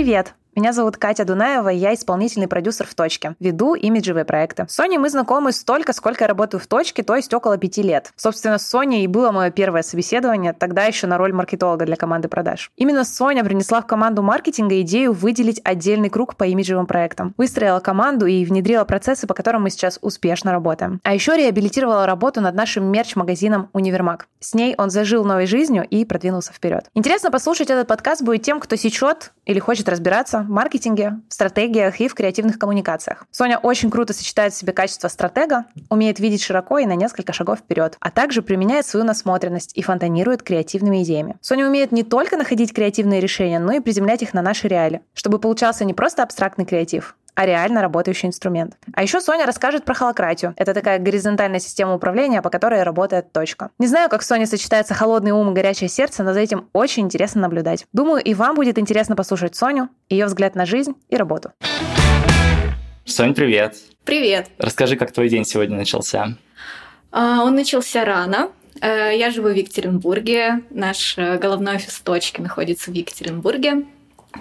Привет! Меня зовут Катя Дунаева, я исполнительный продюсер в «Точке». Веду имиджевые проекты. С Соней мы знакомы столько, сколько я работаю в «Точке», то есть около пяти лет. Собственно, с Соней и было мое первое собеседование, тогда еще на роль маркетолога для команды продаж. Именно Соня принесла в команду маркетинга идею выделить отдельный круг по имиджевым проектам. Выстроила команду и внедрила процессы, по которым мы сейчас успешно работаем. А еще реабилитировала работу над нашим мерч-магазином «Универмаг». С ней он зажил новой жизнью и продвинулся вперед. Интересно послушать этот подкаст будет тем, кто сечет или хочет разбираться в маркетинге, в стратегиях и в креативных коммуникациях. Соня очень круто сочетает в себе качество стратега, умеет видеть широко и на несколько шагов вперед, а также применяет свою насмотренность и фонтанирует креативными идеями. Соня умеет не только находить креативные решения, но и приземлять их на наши реалии, чтобы получался не просто абстрактный креатив, а реально работающий инструмент. А еще Соня расскажет про холократию. Это такая горизонтальная система управления, по которой работает точка. Не знаю, как в Соне сочетается холодный ум и горячее сердце, но за этим очень интересно наблюдать. Думаю, и вам будет интересно послушать Соню, ее взгляд на жизнь и работу. Сонь, привет. Привет. Расскажи, как твой день сегодня начался. А, он начался рано. Э, я живу в Екатеринбурге. Наш э, головной офис точки находится в Екатеринбурге.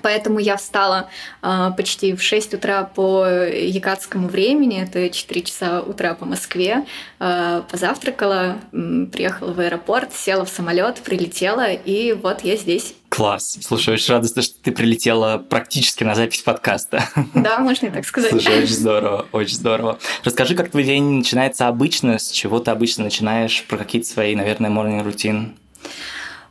Поэтому я встала э, почти в 6 утра по якатскому времени, это 4 часа утра по Москве, э, позавтракала, э, приехала в аэропорт, села в самолет, прилетела, и вот я здесь. Класс. Слушай, очень радостно, что ты прилетела практически на запись подкаста. Да, можно и так сказать. Слушай, очень здорово, очень здорово. Расскажи, как твой день начинается обычно, с чего ты обычно начинаешь, про какие-то свои, наверное, morning рутин?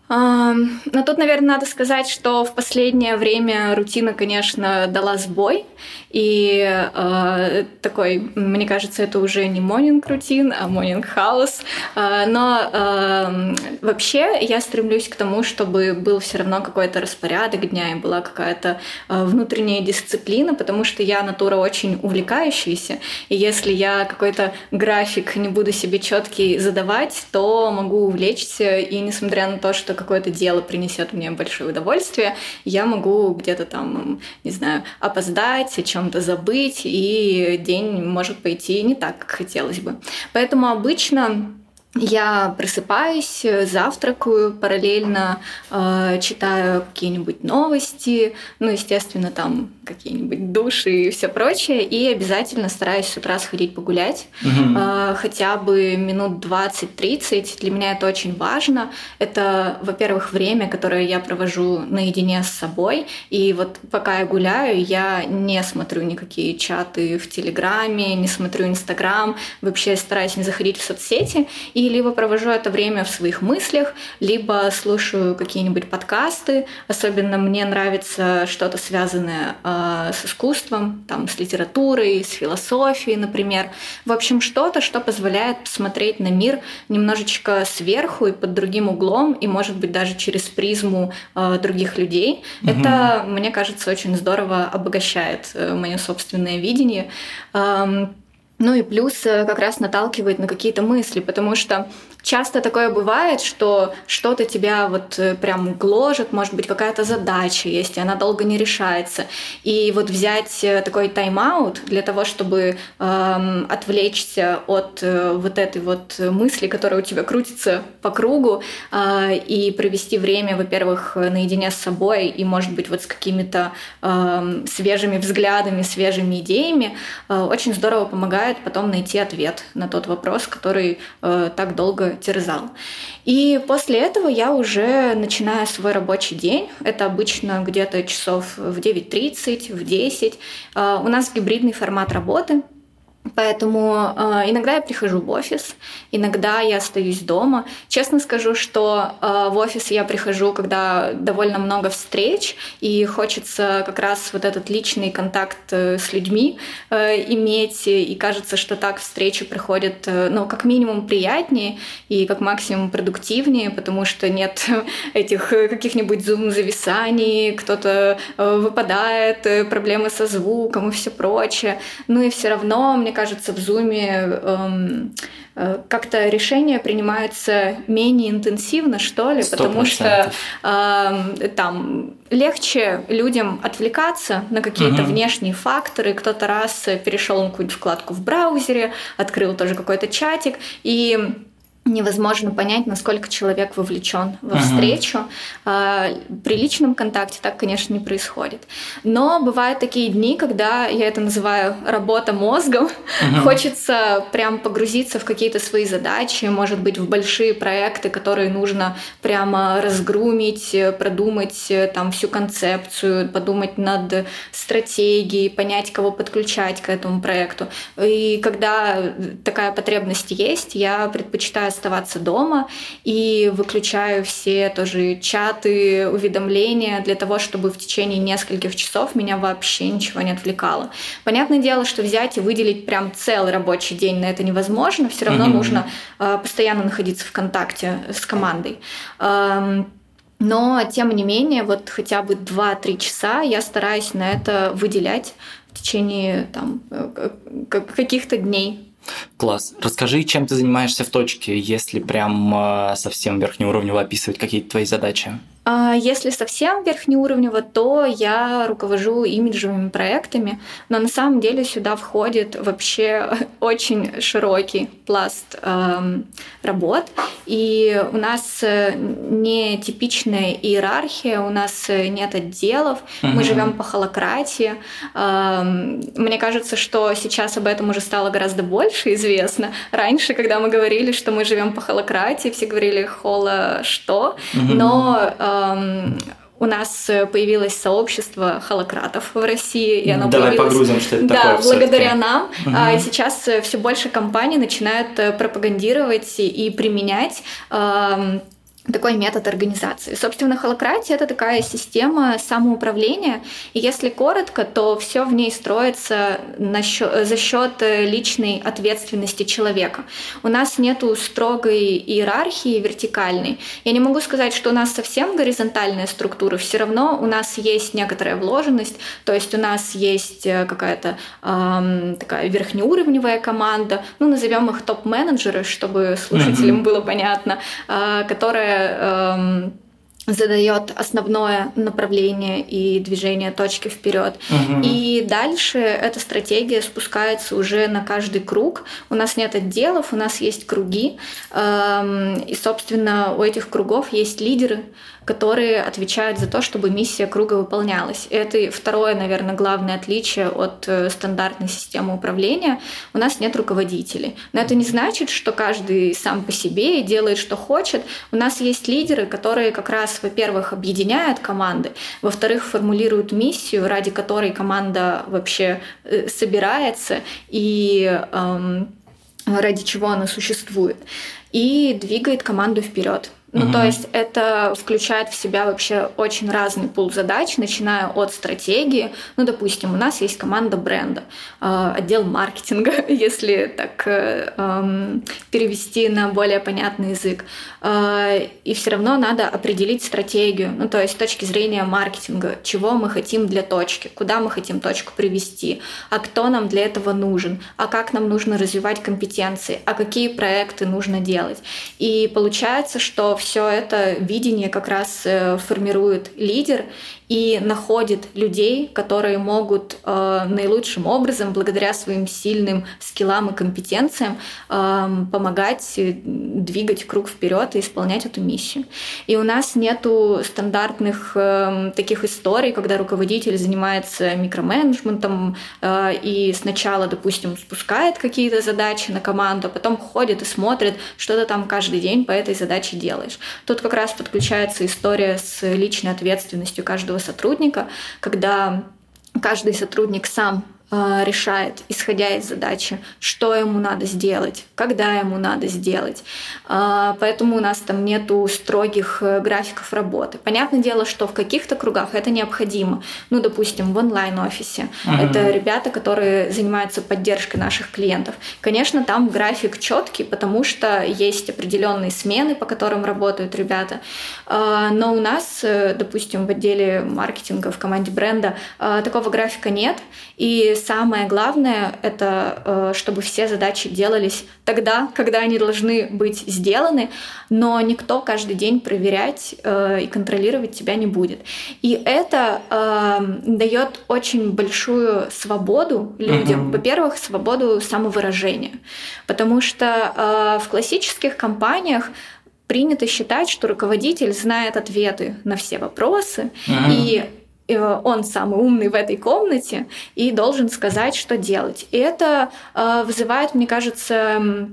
Но тут, наверное, надо сказать, что в последнее время рутина, конечно, дала сбой. И э, такой, мне кажется, это уже не morning рутин, а house. Э, но э, вообще я стремлюсь к тому, чтобы был все равно какой-то распорядок дня и была какая-то э, внутренняя дисциплина, потому что я натура очень увлекающаяся. И если я какой-то график не буду себе четкий задавать, то могу увлечься. И несмотря на то, что какое-то дело принесет мне большое удовольствие, я могу где-то там, не знаю, опоздать, о чем-то забыть, и день может пойти не так, как хотелось бы. Поэтому обычно я просыпаюсь, завтракаю, параллельно э, читаю какие-нибудь новости, ну, естественно, там какие-нибудь души и все прочее, и обязательно стараюсь с утра сходить погулять, угу. э, хотя бы минут 20-30. Для меня это очень важно. Это, во-первых, время, которое я провожу наедине с собой, и вот пока я гуляю, я не смотрю никакие чаты в Телеграме, не смотрю Инстаграм, вообще стараюсь не заходить в соцсети, и либо провожу это время в своих мыслях, либо слушаю какие-нибудь подкасты. Особенно мне нравится что-то связанное э, с искусством, там, с литературой, с философией, например. В общем, что-то, что позволяет посмотреть на мир немножечко сверху и под другим углом, и, может быть, даже через призму э, других людей. Угу. Это, мне кажется, очень здорово обогащает э, мое собственное видение. Эм, ну и плюс э, как раз наталкивает на какие-то мысли, потому что часто такое бывает, что что-то тебя вот э, прям гложет, может быть, какая-то задача есть, и она долго не решается. И вот взять э, такой тайм-аут для того, чтобы эм, отвлечься от э, вот этой вот мысли, которая у тебя крутится по кругу, э, и провести время, во-первых, наедине с собой, и, может быть, вот с какими-то э, свежими взглядами, свежими идеями, э, очень здорово помогает потом найти ответ на тот вопрос, который э, так долго терзал. И после этого я уже начинаю свой рабочий день. Это обычно где-то часов в 9.30, в 10. А, у нас гибридный формат работы. Поэтому э, иногда я прихожу в офис, иногда я остаюсь дома. Честно скажу, что э, в офис я прихожу, когда довольно много встреч, и хочется как раз вот этот личный контакт э, с людьми э, иметь, и кажется, что так встречи проходят, э, ну, как минимум приятнее и как максимум продуктивнее, потому что нет этих каких-нибудь зум-зависаний, кто-то э, выпадает, э, проблемы со звуком и все прочее. Ну и все равно, мне кажется, в Зуме эм, э, как-то решения принимаются менее интенсивно, что ли, 100%. потому что э, там легче людям отвлекаться на какие-то угу. внешние факторы. Кто-то раз перешел на какую-то вкладку в браузере, открыл тоже какой-то чатик, и невозможно понять, насколько человек вовлечен во uh-huh. встречу. А, при личном контакте так, конечно, не происходит. Но бывают такие дни, когда я это называю работа мозгом. Uh-huh. Хочется прям погрузиться в какие-то свои задачи, может быть, в большие проекты, которые нужно прямо разгрумить, продумать там всю концепцию, подумать над стратегией, понять, кого подключать к этому проекту. И когда такая потребность есть, я предпочитаю оставаться дома и выключаю все тоже чаты, уведомления для того, чтобы в течение нескольких часов меня вообще ничего не отвлекало. Понятное дело, что взять и выделить прям целый рабочий день на это невозможно, все равно mm-hmm. нужно э, постоянно находиться в контакте с командой. Эм, но, тем не менее, вот хотя бы 2-3 часа я стараюсь на это выделять в течение там, э, каких-то дней. Класс. Расскажи, чем ты занимаешься в точке, если прям э, совсем верхнеуровнево описывать какие-то твои задачи? А если совсем верхнеуровнево, то я руковожу имиджевыми проектами, но на самом деле сюда входит вообще очень широкий пласт э, работ. И у нас э, не типичная иерархия, у нас э, нет отделов, угу. мы живем по холократии. Э, мне кажется, что сейчас об этом уже стало гораздо больше известно. Раньше, когда мы говорили, что мы живем по холократии, все говорили холо что, угу. но у нас появилось сообщество холократов в России, и оно Давай появилось... погрузим, что это да, такое. Да, благодаря нам. Угу. А сейчас все больше компаний начинают пропагандировать и применять такой метод организации. Собственно, холократия это такая система самоуправления, и если коротко, то все в ней строится на счет, за счет личной ответственности человека. У нас нету строгой иерархии вертикальной. Я не могу сказать, что у нас совсем горизонтальная структура, все равно у нас есть некоторая вложенность, то есть у нас есть э, какая-то эм, такая верхнеуровневая команда, ну назовем их топ-менеджеры, чтобы слушателям mm-hmm. было понятно, э, которая эм, задает основное направление и движение точки вперед. Угу. И дальше эта стратегия спускается уже на каждый круг. У нас нет отделов, у нас есть круги. Эм, и, собственно, у этих кругов есть лидеры, которые отвечают за то, чтобы миссия круга выполнялась. Это второе, наверное, главное отличие от э, стандартной системы управления. У нас нет руководителей. Но это не значит, что каждый сам по себе и делает, что хочет. У нас есть лидеры, которые как раз, во-первых, объединяют команды, во-вторых, формулируют миссию, ради которой команда вообще э, собирается и эм, ради чего она существует, и двигает команду вперед. Ну, угу. то есть это включает в себя вообще очень разный пул задач, начиная от стратегии. Ну, допустим, у нас есть команда бренда, э, отдел маркетинга, если так э, эм, перевести на более понятный язык. Э, и все равно надо определить стратегию, ну, то есть с точки зрения маркетинга, чего мы хотим для точки, куда мы хотим точку привести, а кто нам для этого нужен, а как нам нужно развивать компетенции, а какие проекты нужно делать. И получается, что все это видение как раз э, формирует лидер, и находит людей, которые могут э, наилучшим образом, благодаря своим сильным скиллам и компетенциям, э, помогать двигать круг вперед и исполнять эту миссию. И у нас нету стандартных э, таких историй, когда руководитель занимается микроменеджментом э, и сначала, допустим, спускает какие-то задачи на команду, а потом ходит и смотрит, что ты там каждый день по этой задаче делаешь. Тут как раз подключается история с личной ответственностью каждого сотрудника, когда каждый сотрудник сам решает, исходя из задачи, что ему надо сделать, когда ему надо сделать. Э, поэтому у нас там нету строгих э, графиков работы. Понятное дело, что в каких-то кругах это необходимо. Ну, допустим, в онлайн-офисе. Uh-huh. Это ребята, которые занимаются поддержкой наших клиентов. Конечно, там график четкий, потому что есть определенные смены, по которым работают ребята. Но у нас, допустим, в отделе маркетинга, в команде бренда такого графика нет. И самое главное — это э, чтобы все задачи делались тогда, когда они должны быть сделаны, но никто каждый день проверять э, и контролировать тебя не будет. И это э, дает очень большую свободу людям. Uh-huh. Во-первых, свободу самовыражения, потому что в классических компаниях принято считать, что руководитель знает ответы на все вопросы, uh-huh. и Э, он самый умный в этой комнате и должен сказать, что делать. И это э, вызывает, мне кажется,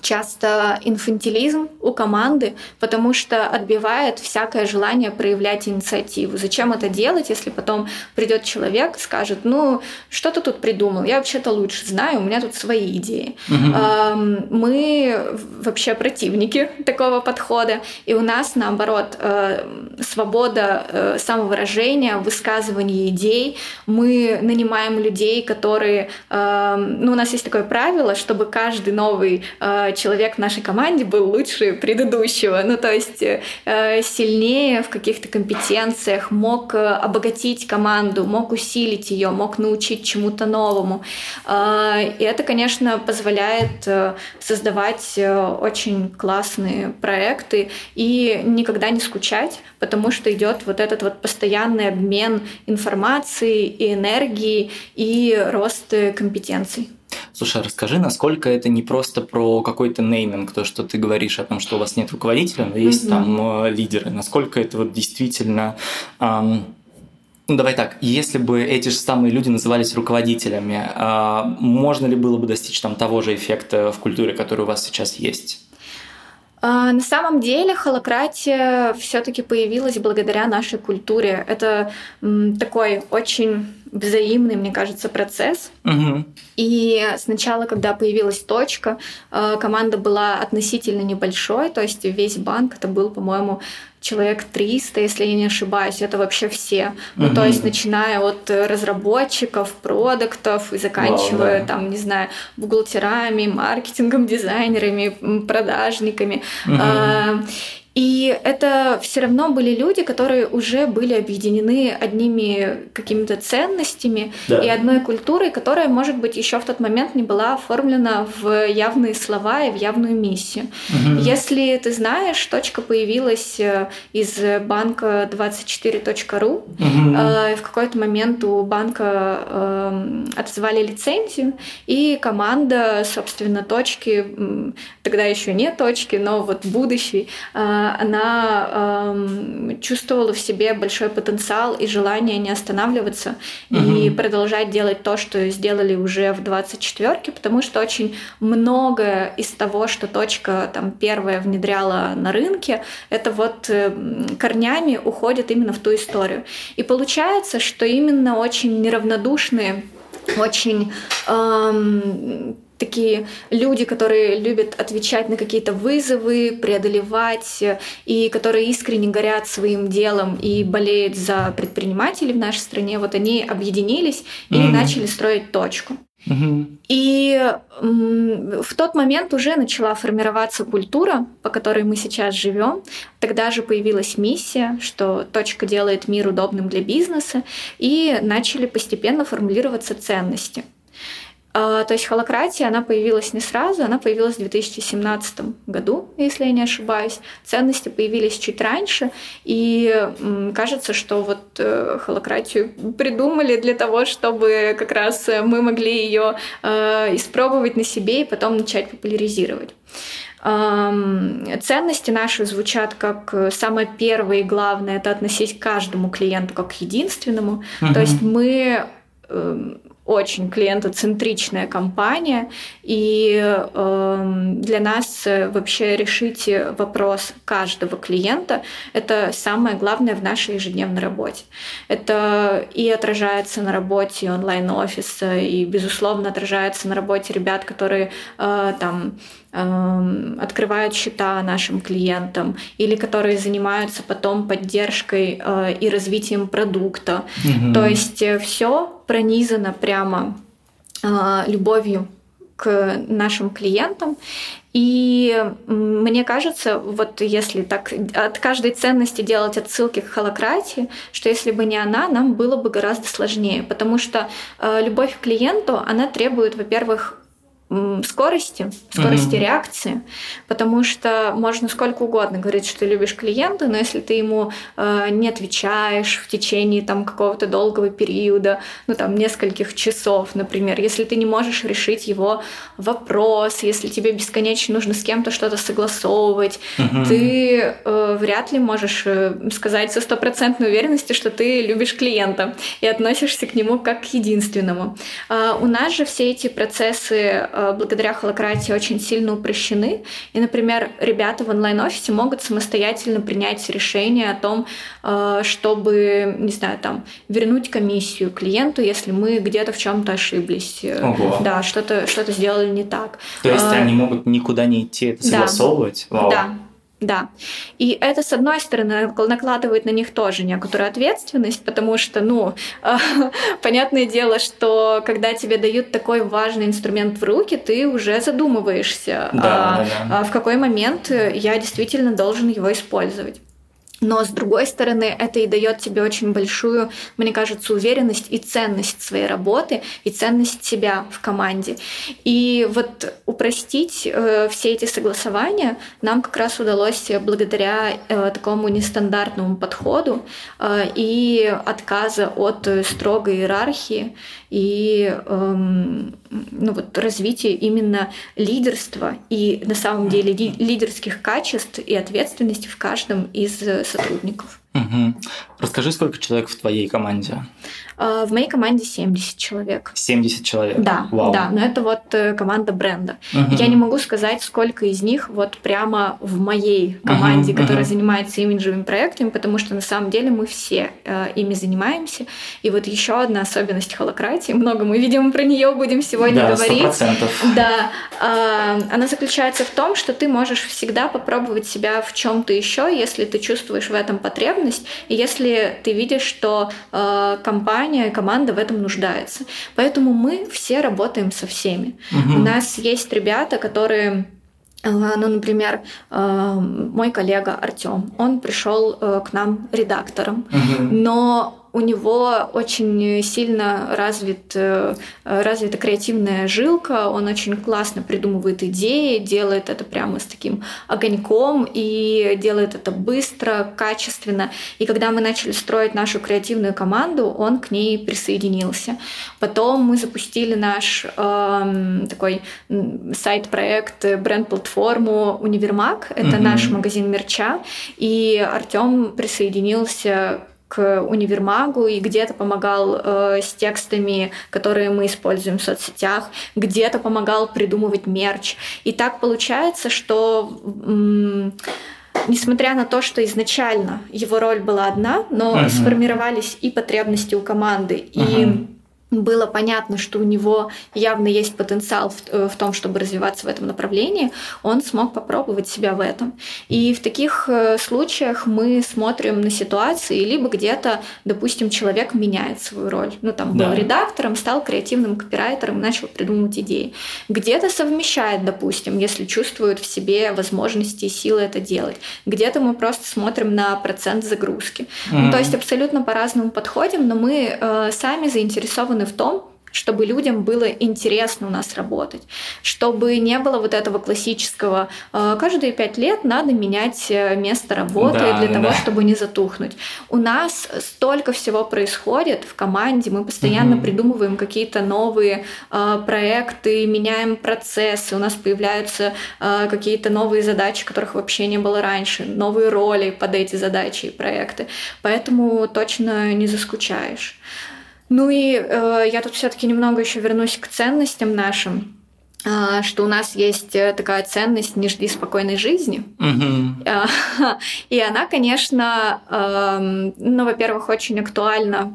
часто инфантилизм у команды, потому что отбивает всякое желание проявлять инициативу. Зачем это делать, если потом придет человек скажет, ну, что ты тут придумал, я вообще-то лучше знаю, у меня тут свои идеи. Угу. Мы вообще противники такого подхода, и у нас, наоборот, э, свобода э, самовыражения, высказывания идей. Мы нанимаем людей, которые... Ну, у нас есть такое правило, чтобы каждый новый э, человек в нашей команде был лучше предыдущего, ну то есть э, сильнее в каких-то компетенциях, мог э, обогатить команду, мог усилить ее, мог научить чему-то новому. Э, и это, конечно, позволяет создавать очень классные проекты и никогда не скучать, потому что идет вот этот вот постоянный обмен информацией и энергией и рост компетенций. Слушай, а расскажи, насколько это не просто про какой-то нейминг, то, что ты говоришь о том, что у вас нет руководителя, но есть mm-hmm. там э, лидеры. Насколько это вот действительно... Эм, ну, давай так, если бы эти же самые люди назывались руководителями, э, можно ли было бы достичь там того же эффекта в культуре, который у вас сейчас есть? А, на самом деле холократия все-таки появилась благодаря нашей культуре. Это такой очень взаимный, мне кажется, процесс. Угу. И сначала, когда появилась точка, э, команда была относительно небольшой, то есть весь банк это был, по-моему, человек 300, если я не ошибаюсь, это вообще все. Ну, угу. то есть, начиная от разработчиков, продуктов и заканчивая, Вау, да. там, не знаю, бухгалтерами, маркетингом, дизайнерами, продажниками. Угу. И это все равно были люди, которые уже были объединены одними какими-то ценностями да. и одной культурой, которая, может быть, еще в тот момент не была оформлена в явные слова и в явную миссию. Угу. Если ты знаешь, точка появилась э, из банка 24.ru, угу. э, в какой-то момент у банка э, отозвали лицензию, и команда, собственно, точки, тогда еще не точки, но вот будущий, э, она э, чувствовала в себе большой потенциал и желание не останавливаться угу. и продолжать делать то, что сделали уже в 24-ке, потому что очень многое из того, что точка там первая внедряла на рынке, это вот э, корнями уходит именно в ту историю. И получается, что именно очень неравнодушные очень эм, такие люди, которые любят отвечать на какие-то вызовы, преодолевать, и которые искренне горят своим делом и болеют за предпринимателей в нашей стране, вот они объединились и mm-hmm. начали строить точку. Mm-hmm. И в тот момент уже начала формироваться культура, по которой мы сейчас живем. Тогда же появилась миссия, что точка делает мир удобным для бизнеса, и начали постепенно формулироваться ценности. А, то есть холократия, она появилась не сразу, она появилась в 2017 году, если я не ошибаюсь. Ценности появились чуть раньше, и кажется, что вот э, холократию придумали для того, чтобы как раз мы могли ее э, испробовать на себе и потом начать популяризировать. Ценности наши звучат как самое первое и главное это относить к каждому клиенту как к единственному. Uh-huh. То есть мы эм, очень клиентоцентричная компания, и эм, для нас вообще решить вопрос каждого клиента – это самое главное в нашей ежедневной работе. Это и отражается на работе онлайн-офиса, и, безусловно, отражается на работе ребят, которые э, там открывают счета нашим клиентам или которые занимаются потом поддержкой э, и развитием продукта. Mm-hmm. То есть э, все пронизано прямо э, любовью к нашим клиентам. И мне кажется, вот если так от каждой ценности делать отсылки к холократии, что если бы не она, нам было бы гораздо сложнее, потому что э, любовь к клиенту, она требует, во-первых, скорости, скорости mm-hmm. реакции, потому что можно сколько угодно говорить, что ты любишь клиента, но если ты ему э, не отвечаешь в течение там какого-то долгого периода, ну там нескольких часов, например, если ты не можешь решить его вопрос, если тебе бесконечно нужно с кем-то что-то согласовывать, mm-hmm. ты э, вряд ли можешь э, сказать со стопроцентной уверенностью, что ты любишь клиента и относишься к нему как к единственному. Э, у нас же все эти процессы э, Э, благодаря холократии очень сильно упрощены. И, например, ребята в онлайн-офисе могут самостоятельно принять решение о том, э, чтобы, не знаю, там, вернуть комиссию клиенту, если мы где-то в чем-то ошиблись. Ого. Да, что-то что сделали не так. То есть а, они могут никуда не идти это согласовывать? Да. Вау. Да. Да. И это, с одной стороны, накладывает на них тоже некоторую ответственность, потому что, ну, понятное дело, что когда тебе дают такой важный инструмент в руки, ты уже задумываешься, да, а, да, да. А в какой момент я действительно должен его использовать. Но с другой стороны, это и дает тебе очень большую, мне кажется, уверенность и ценность своей работы, и ценность себя в команде. И вот упростить э, все эти согласования нам как раз удалось благодаря э, такому нестандартному подходу э, и отказа от строгой иерархии и эм, ну, вот, развития именно лидерства и на самом деле лидерских качеств и ответственности в каждом из сотрудников. Угу. Расскажи, сколько человек в твоей команде? А, в моей команде 70 человек. 70 человек? Да, Вау. да, но это вот э, команда бренда. Угу. Я не могу сказать, сколько из них вот прямо в моей команде, угу, которая угу. занимается имиджевыми проектами, потому что на самом деле мы все э, ими занимаемся. И вот еще одна особенность холократии, много мы, видимо, про нее будем сегодня да, говорить. 100%. Да, э, она заключается в том, что ты можешь всегда попробовать себя в чем-то еще, если ты чувствуешь в этом потребность потребность, и если ты видишь, что э, компания, команда в этом нуждается. Поэтому мы все работаем со всеми. Угу. У нас есть ребята, которые э, ну, например, э, мой коллега Артем, он пришел э, к нам редактором, угу. но у него очень сильно развит, э, развита креативная жилка, он очень классно придумывает идеи, делает это прямо с таким огоньком и делает это быстро, качественно. И когда мы начали строить нашу креативную команду, он к ней присоединился. Потом мы запустили наш э, такой сайт-проект, бренд-платформу Универмаг, это mm-hmm. наш магазин мерча, и Артем присоединился к универмагу и где-то помогал э, с текстами, которые мы используем в соцсетях, где-то помогал придумывать мерч. И так получается, что м- несмотря на то, что изначально его роль была одна, но uh-huh. сформировались и потребности у команды, uh-huh. и было понятно, что у него явно есть потенциал в, э, в том, чтобы развиваться в этом направлении, он смог попробовать себя в этом. И в таких э, случаях мы смотрим на ситуации, либо где-то, допустим, человек меняет свою роль. Ну, там, да. был редактором, стал креативным копирайтером, начал придумывать идеи. Где-то совмещает, допустим, если чувствует в себе возможности и силы это делать. Где-то мы просто смотрим на процент загрузки. Mm-hmm. Ну, то есть абсолютно по-разному подходим, но мы э, сами заинтересованы в том, чтобы людям было интересно у нас работать, чтобы не было вот этого классического э, каждые пять лет надо менять э, место работы да, для да, того, да. чтобы не затухнуть. У нас столько всего происходит в команде, мы постоянно угу. придумываем какие-то новые э, проекты, меняем процессы, у нас появляются какие-то новые задачи, которых вообще не было раньше, новые роли под эти задачи и проекты, поэтому точно не заскучаешь. Ну и э, я тут все-таки немного еще вернусь к ценностям нашим э, что у нас есть э, такая ценность «не жди спокойной жизни». Mm-hmm. И она, конечно, эм, ну, во-первых, очень актуальна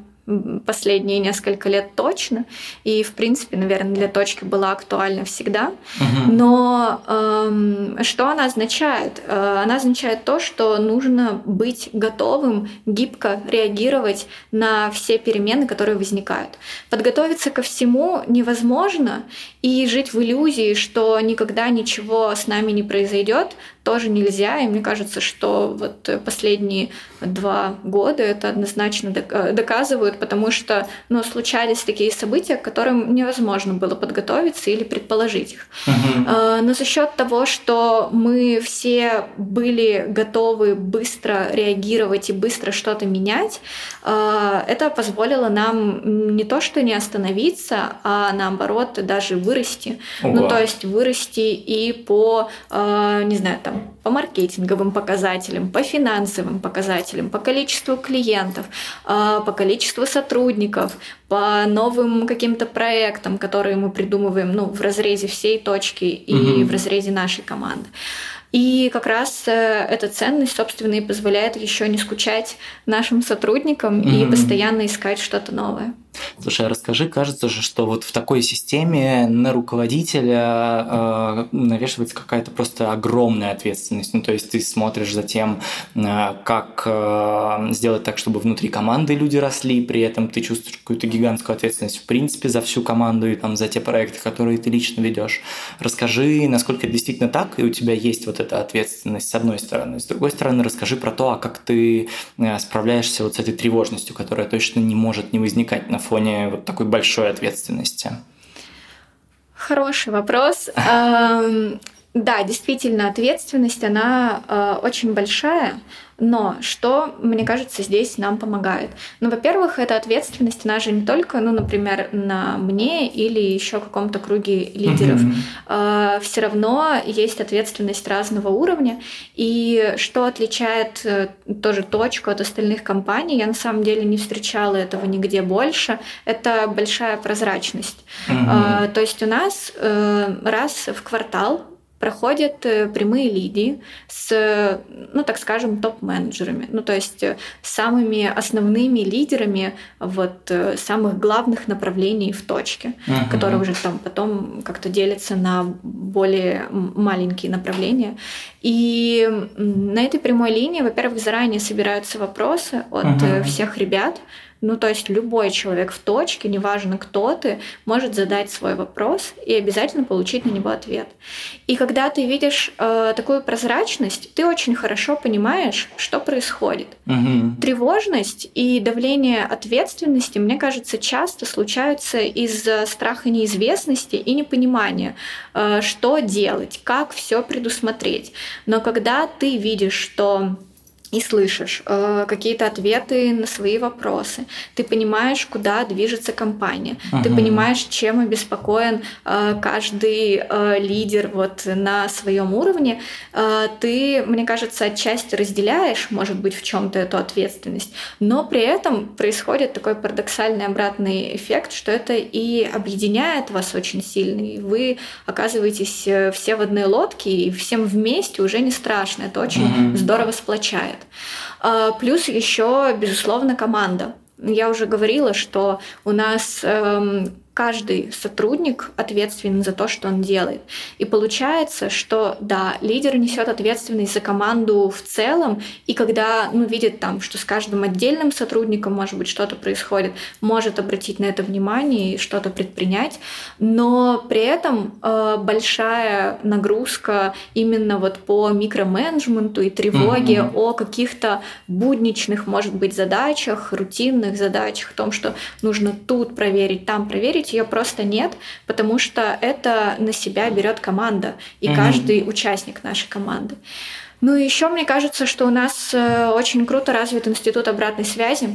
последние несколько лет точно. И, в принципе, наверное, для точки была актуальна всегда. Угу. Но эм, что она означает? Э, она означает то, что нужно быть готовым гибко реагировать на все перемены, которые возникают. Подготовиться ко всему невозможно, и жить в иллюзии, что никогда ничего с нами не произойдет, тоже нельзя. И мне кажется, что вот последние два года это однозначно э, доказывают, потому что ну, случались такие события, к которым невозможно было подготовиться или предположить их. Uh-huh. Но за счет того, что мы все были готовы быстро реагировать и быстро что-то менять, э, это позволило нам не то что не остановиться, а наоборот даже вырасти. Ого. Ну то есть вырасти и по, э, не знаю, там по маркетинговым показателям, по финансовым показателям, по количеству клиентов, а, по количеству сотрудников, по новым каким-то проектам, которые мы придумываем ну, в разрезе всей точки и угу. в разрезе нашей команды. И как раз э, эта ценность, собственно, и позволяет еще не скучать нашим сотрудникам mm-hmm. и постоянно искать что-то новое. Слушай, а расскажи, кажется же, что вот в такой системе на руководителя э, навешивается какая-то просто огромная ответственность. Ну, то есть ты смотришь за тем, э, как э, сделать так, чтобы внутри команды люди росли, при этом ты чувствуешь какую-то гигантскую ответственность в принципе за всю команду и там за те проекты, которые ты лично ведешь. Расскажи, насколько это действительно так, и у тебя есть вот эта ответственность с одной стороны. С другой стороны, расскажи про то, а как ты э, справляешься вот с этой тревожностью, которая точно не может не возникать на фоне вот такой большой ответственности? Хороший вопрос. Да, действительно, ответственность, она э, очень большая. Но что, мне кажется, здесь нам помогает? Ну, во-первых, эта ответственность, она же не только, ну, например, на мне или еще каком-то круге лидеров. Mm-hmm. А, Все равно есть ответственность разного уровня. И что отличает э, тоже точку от остальных компаний, я на самом деле не встречала этого нигде больше, это большая прозрачность. Mm-hmm. То есть у нас э, раз в квартал проходят э, прямые лидии с, ну так скажем, топ-менеджерами, ну то есть э, самыми основными лидерами вот э, самых главных направлений в точке, uh-huh. которые уже там потом как-то делятся на более маленькие направления. И на этой прямой линии, во-первых, заранее собираются вопросы от uh-huh. всех ребят, ну, то есть любой человек в точке, неважно кто ты, может задать свой вопрос и обязательно получить на него ответ. И когда ты видишь э, такую прозрачность, ты очень хорошо понимаешь, что происходит. Угу. Тревожность и давление ответственности, мне кажется, часто случаются из-за страха неизвестности и непонимания, э, что делать, как все предусмотреть. Но когда ты видишь, что и слышишь э, какие-то ответы на свои вопросы. Ты понимаешь, куда движется компания. Ага. Ты понимаешь, чем обеспокоен э, каждый э, лидер вот на своем уровне. Э, ты, мне кажется, отчасти разделяешь, может быть, в чем-то эту ответственность, но при этом происходит такой парадоксальный обратный эффект, что это и объединяет вас очень сильно, и вы оказываетесь э, все в одной лодке, и всем вместе уже не страшно. Это очень ага. здорово сплочает помогает. А, плюс еще, безусловно, команда. Я уже говорила, что у нас эм, каждый сотрудник ответственен за то, что он делает. И получается, что да, лидер несет ответственность за команду в целом, и когда ну, видит там, что с каждым отдельным сотрудником, может быть, что-то происходит, может обратить на это внимание и что-то предпринять, но при этом э, большая нагрузка именно вот по микроменеджменту и тревоге mm-hmm. о каких-то будничных, может быть, задачах, рутинных задачах, о том, что нужно тут проверить, там проверить, ее просто нет, потому что это на себя берет команда и mm-hmm. каждый участник нашей команды. Ну и еще мне кажется, что у нас э, очень круто развит институт обратной связи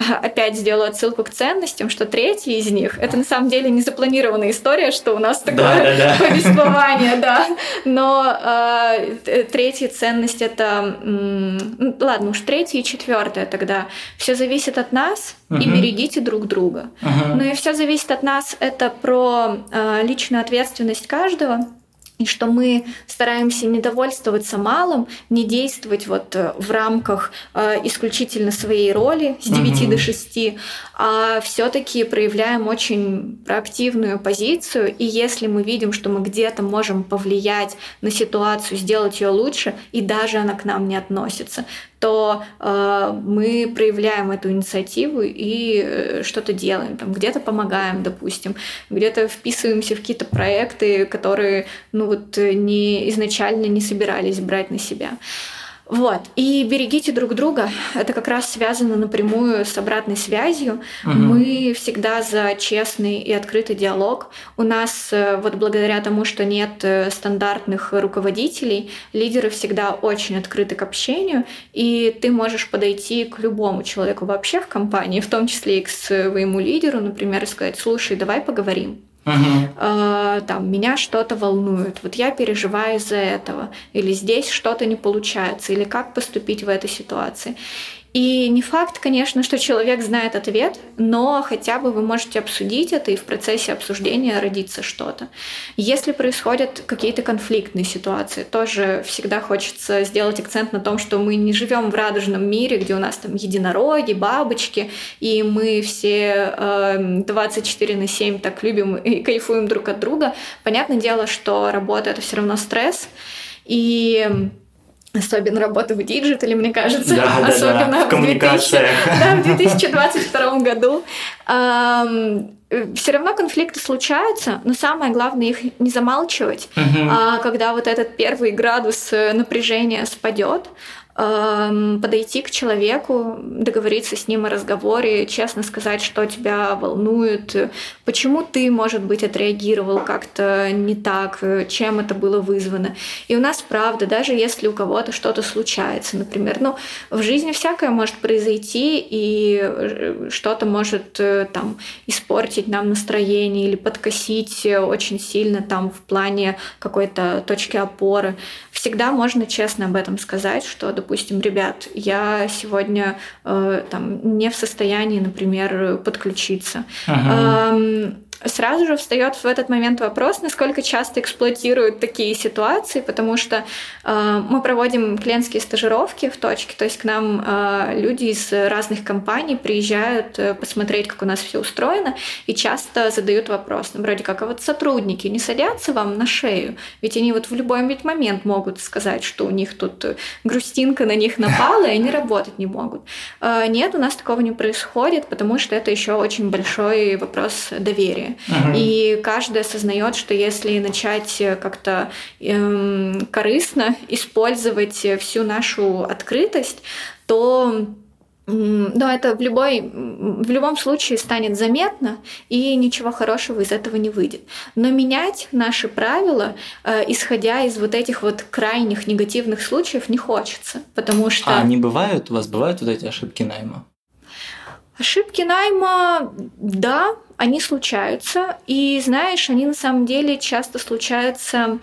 опять сделаю отсылку к ценностям, что третья из них это на самом деле не запланированная история, что у нас такое да, да, да. повествование, да. Но э, третья ценность это, м, ладно, уж третья и четвертая тогда. Все зависит от нас угу. и берегите друг друга. Угу. Ну и все зависит от нас. Это про э, личную ответственность каждого и что мы стараемся не довольствоваться малым, не действовать вот э, в рамках э, исключительно своей роли с 9 угу. до 6, а все-таки проявляем очень проактивную позицию. И если мы видим, что мы где-то можем повлиять на ситуацию, сделать ее лучше, и даже она к нам не относится, то э, мы проявляем эту инициативу и э, что-то делаем. Там где-то помогаем, допустим, где-то вписываемся в какие-то проекты, которые ну вот не изначально не собирались брать на себя. Вот. И берегите друг друга. Это как раз связано напрямую с обратной связью. Угу. Мы всегда за честный и открытый диалог. У нас э, вот благодаря тому, что нет э, стандартных руководителей, лидеры всегда очень открыты к общению, и ты можешь подойти к любому человеку вообще в компании, в том числе и к своему лидеру, например, и сказать, слушай, давай поговорим. Uh-huh. там меня что-то волнует, вот я переживаю из-за этого, или здесь что-то не получается, или как поступить в этой ситуации. И не факт, конечно, что человек знает ответ, но хотя бы вы можете обсудить это, и в процессе обсуждения родится что-то. Если происходят какие-то конфликтные ситуации, тоже всегда хочется сделать акцент на том, что мы не живем в радужном мире, где у нас там единороги, бабочки, и мы все 24 эм, на 7 так любим и кайфуем друг от друга. Понятное дело, что работа — это все равно стресс, и Особенно работа в digital е, мне кажется. Да, Особенно да, да. В, в 2000, да, в 2022 году. Все равно конфликты случаются, но самое главное их не замалчивать. Угу. Когда вот этот первый градус э, напряжения спадет, подойти к человеку, договориться с ним о разговоре, честно сказать, что тебя волнует, почему ты, может быть, отреагировал как-то не так, чем это было вызвано. И у нас правда, даже если у кого-то что-то случается, например, ну, в жизни всякое может произойти, и э, что-то может э, там испортить нам настроение или подкосить очень сильно там в плане какой-то точки опоры. Всегда можно честно об этом сказать, что, допустим, ребят, я сегодня э, там не в состоянии, например, подключиться. Ага. Эм, сразу же встает в этот момент вопрос, насколько часто эксплуатируют такие ситуации, потому что э, мы проводим клиентские стажировки в точке, то есть к нам э, люди из разных компаний приезжают э, посмотреть, как у нас все устроено, и часто задают вопрос, ну, вроде как, а вот сотрудники не садятся вам на шею? Ведь они вот в любой момент могут сказать, что у них тут грустинка на них напала, и они работать не могут. Э, нет, у нас такого не происходит, потому что это еще очень большой вопрос доверия. Угу. И каждый осознает, что если начать как-то эм, корыстно использовать всю нашу открытость, то но это в, любой, в любом случае станет заметно, и ничего хорошего из этого не выйдет. Но менять наши правила, э, исходя из вот этих вот крайних негативных случаев, не хочется, потому что... А они бывают? У вас бывают вот эти ошибки найма? Ошибки найма, да, они случаются. И знаешь, они на самом деле часто случаются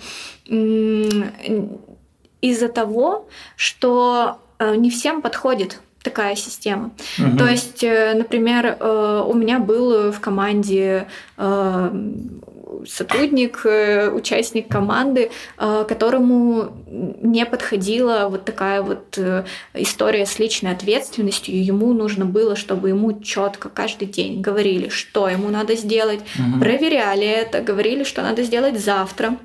из-за того, что э, не всем подходит такая система. Угу. То есть, э, например, э, у меня был в команде сотрудник, э, участник команды, э, которому не подходила вот такая вот э, история с личной ответственностью. Ему нужно было, чтобы ему четко каждый день говорили, что ему надо сделать, угу. проверяли это, говорили, что надо сделать завтра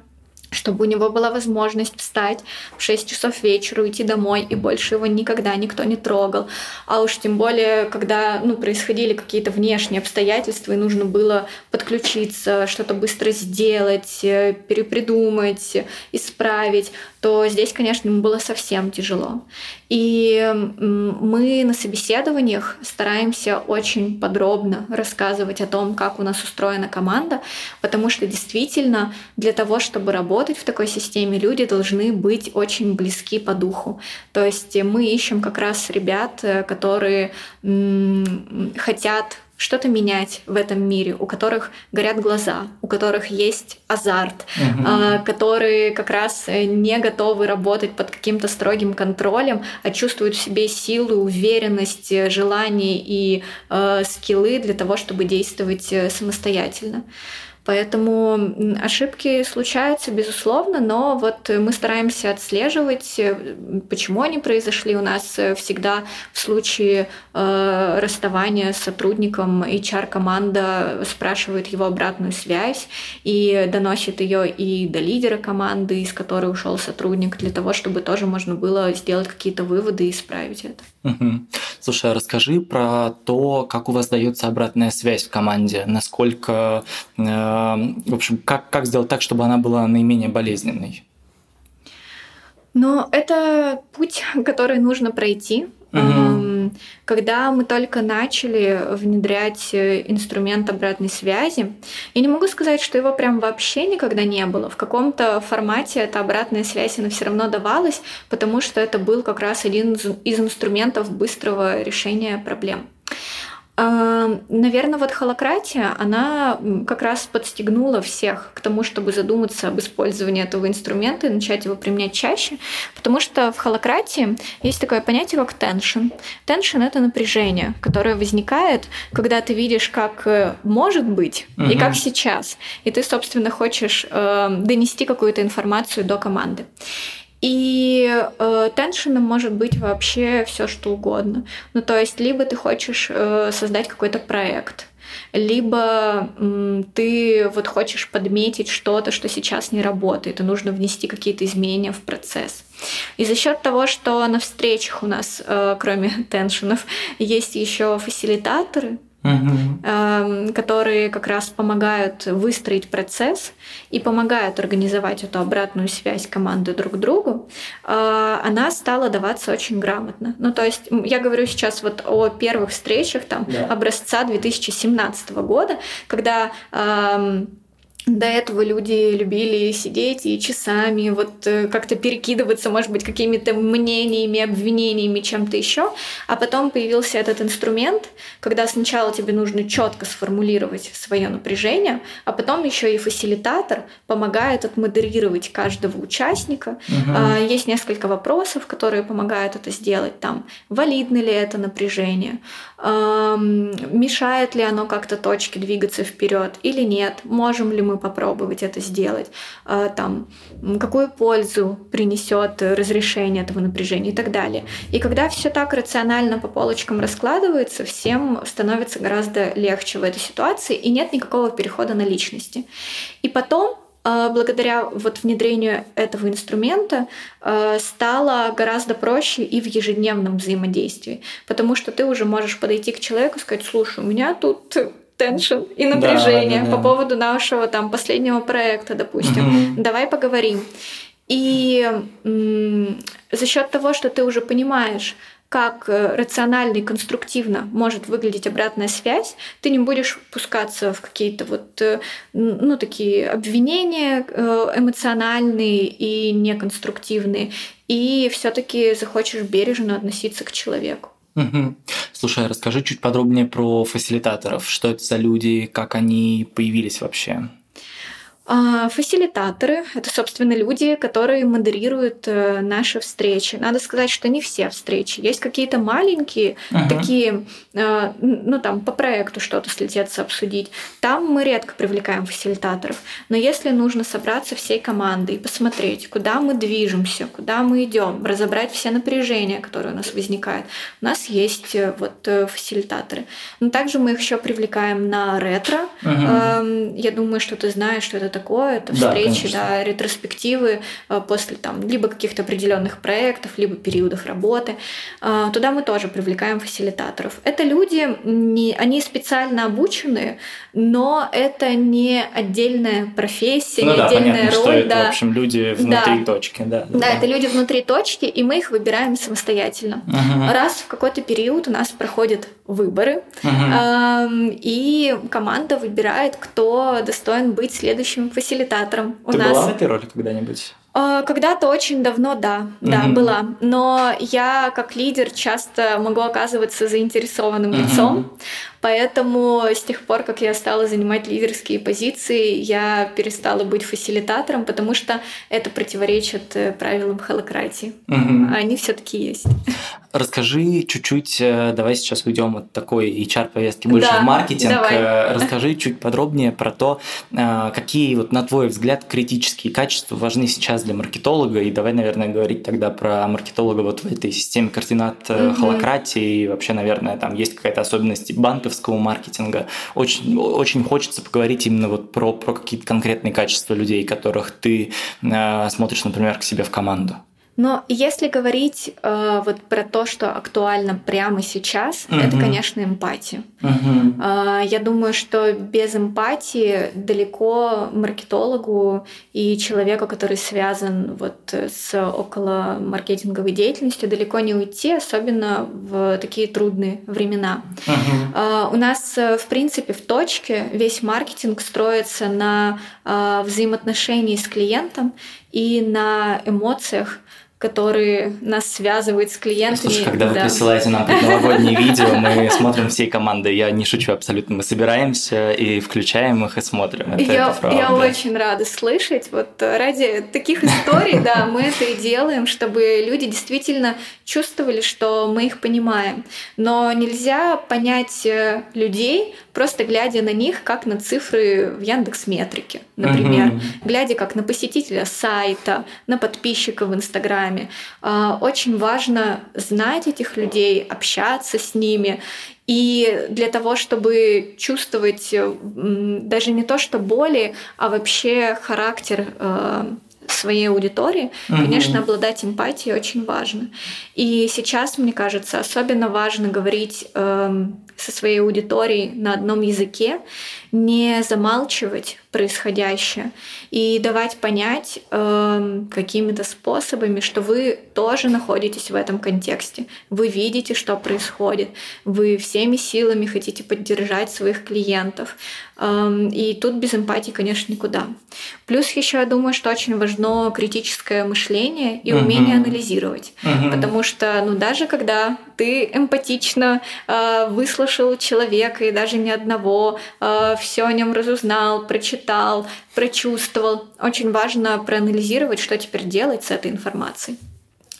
чтобы у него была возможность встать в 6 часов вечера, уйти домой, и больше его никогда никто не трогал. А уж тем более, когда ну, происходили какие-то внешние обстоятельства, и нужно было подключиться, что-то быстро сделать, э, перепридумать, исправить, то здесь, конечно, ему было совсем тяжело. И мы на собеседованиях стараемся очень подробно рассказывать о том, как у нас устроена команда, потому что действительно для того, чтобы работать в такой системе, люди должны быть очень близки по духу. То есть мы ищем как раз ребят, э, которые хотят что-то менять в этом мире, у которых горят глаза, у которых есть азарт, угу. которые как раз э, не готовы работать под каким-то строгим контролем, а чувствуют в себе силу, уверенность, э, желание и э, скиллы для того, чтобы действовать э, самостоятельно. Поэтому ошибки случаются, безусловно, но вот мы стараемся отслеживать, э, почему они произошли. У нас всегда в случае э, расставания с сотрудником HR-команда спрашивает его обратную связь и доносит ее и до лидера команды, из которой ушел сотрудник, для того, чтобы тоже можно было сделать какие-то выводы и исправить это. Слушай, а расскажи про то, как у вас дается обратная связь в команде, насколько, э, в общем, как, как сделать так, чтобы она была наименее болезненной? Но это путь, который нужно пройти. Угу. Когда мы только начали внедрять э, инструмент обратной связи, я не могу сказать, что его прям вообще никогда не было. В каком-то формате эта обратная связь, она все равно давалась, потому что это был как раз один из инструментов быстрого решения проблем. Наверное, вот холократия, она как раз подстегнула всех к тому, чтобы задуматься об использовании этого инструмента и начать его применять чаще, потому что в холократии есть такое понятие, как tension. Tension — это напряжение, которое возникает, когда ты видишь, как э, может быть угу. и как сейчас, и ты, собственно, хочешь э, донести какую-то информацию до команды. И э, теншеном может быть вообще все что угодно. Ну, то есть, либо ты хочешь э, создать какой-то проект, либо м, ты вот хочешь подметить что-то, что сейчас не работает, и нужно внести какие-то изменения в процесс. И за счет того, что на встречах у нас, э, кроме теншенов, есть еще фасилитаторы, угу. которые как раз помогают выстроить процесс и помогают организовать эту обратную связь команды друг к другу, а, она стала даваться очень грамотно. Ну, то есть я говорю сейчас вот о первых встречах там, да. образца 2017 года, когда до этого люди любили сидеть и часами вот э, как-то перекидываться, может быть, какими-то мнениями, обвинениями, чем-то еще. А потом появился этот инструмент, когда сначала тебе нужно четко сформулировать свое напряжение, а потом еще и фасилитатор помогает отмодерировать каждого участника. Угу. Есть несколько вопросов, которые помогают это сделать. Там, валидно ли это напряжение, мешает ли оно как-то точке двигаться вперед или нет, можем ли мы попробовать это сделать, а, там, какую пользу принесет разрешение этого напряжения и так далее. И когда все так рационально по полочкам раскладывается, всем становится гораздо легче в этой ситуации, и нет никакого перехода на личности. И потом а, благодаря вот внедрению этого инструмента а, стало гораздо проще и в ежедневном взаимодействии, потому что ты уже можешь подойти к человеку и сказать, слушай, у меня тут теншн и напряжение да, да, да. по поводу нашего там последнего проекта, допустим. Угу. Давай поговорим. И м- за счет того, что ты уже понимаешь, как э, рационально и конструктивно может выглядеть обратная связь, ты не будешь пускаться в какие-то вот, э, ну, такие обвинения э, эмоциональные и неконструктивные, и все-таки захочешь бережно относиться к человеку. Угу. Слушай, расскажи чуть подробнее про фасилитаторов. Что это за люди, как они появились вообще? А, фасилитаторы — это, собственно, люди, которые модерируют э, наши встречи. Надо сказать, что не все встречи. Есть какие-то маленькие, uh-huh. такие, э, ну там, по проекту что-то слететься обсудить. Там мы редко привлекаем фасилитаторов. Но если нужно собраться всей командой и посмотреть, куда мы движемся, куда мы идем, разобрать все напряжения, которые у нас возникают, у нас есть э, вот фасилитаторы. Но также мы их еще привлекаем на ретро. Uh-huh. Я думаю, что ты знаешь, что это такое, это встречи, да, да, ретроспективы э, после там либо каких-то определенных проектов, либо периодов работы. Э, туда мы тоже привлекаем фасилитаторов. Это люди, не, они специально обученные, но это не отдельная профессия, ну, не да, отдельная понятно, роль. Что это, да. в общем, люди внутри да. точки, да. Да, да, это люди внутри точки, и мы их выбираем самостоятельно. Угу. Раз в какой-то период у нас проходят выборы, угу. и команда выбирает, кто достоин быть следующим общем, фасилитатором у Ты нас. была в этой роли когда-нибудь? А, когда-то очень давно, да, да, угу. была. Но я как лидер часто могу оказываться заинтересованным угу. лицом, Поэтому с тех пор, как я стала занимать лидерские позиции, я перестала быть фасилитатором, потому что это противоречит э, правилам холократии. Угу. Они все-таки есть. Расскажи чуть-чуть, э, давай сейчас уйдем от такой HR-повестки больше да, в маркетинг. Давай. Э, расскажи чуть подробнее про то, какие, вот, на твой взгляд, критические качества важны сейчас для маркетолога. И давай, наверное, говорить тогда про маркетолога вот в этой системе координат угу. холократии. И вообще, наверное, там есть какая-то особенность банковского маркетинга. Очень, очень хочется поговорить именно вот про, про какие-то конкретные качества людей, которых ты смотришь, например, к себе в команду. Но если говорить э, вот про то, что актуально прямо сейчас, uh-huh. это, конечно, эмпатия. Uh-huh. Э, я думаю, что без эмпатии далеко маркетологу и человеку, который связан вот с около маркетинговой деятельностью, далеко не уйти, особенно в такие трудные времена. Uh-huh. Э, у нас, в принципе, в точке весь маркетинг строится на э, взаимоотношении с клиентом и на эмоциях которые нас связывают с клиентами. Слушай, когда да. вы присылаете нам предновогодние видео, мы смотрим всей командой. Я не шучу абсолютно. Мы собираемся и включаем их и смотрим. Это, я, это правда. я очень рада слышать. Вот ради таких историй, да, мы это и делаем, чтобы люди действительно чувствовали, что мы их понимаем. Но нельзя понять э, людей, просто глядя на них, как на цифры в Яндекс Метрике, например, глядя как на посетителя сайта, на подписчика в Инстаграме. А, очень важно знать этих людей, общаться с ними. И для того, чтобы чувствовать даже не то, что боли, а вообще характер э, своей аудитории, угу. конечно, обладать эмпатией очень важно. И сейчас, мне кажется, особенно важно говорить э, со своей аудиторией на одном языке, не замалчивать происходящее и давать понять э, какими-то способами, что вы тоже находитесь в этом контексте. Вы видите, что происходит. Вы всеми силами хотите поддержать своих клиентов. Э, и тут без эмпатии, конечно, никуда. Плюс еще я думаю, что очень важно критическое мышление и умение uh-huh. анализировать. Uh-huh. Потому что, ну, даже когда ты эмпатично э, выслушал человека и даже ни одного, э, все о нем разузнал, прочитал, прочувствовал. Очень важно проанализировать, что теперь делать с этой информацией.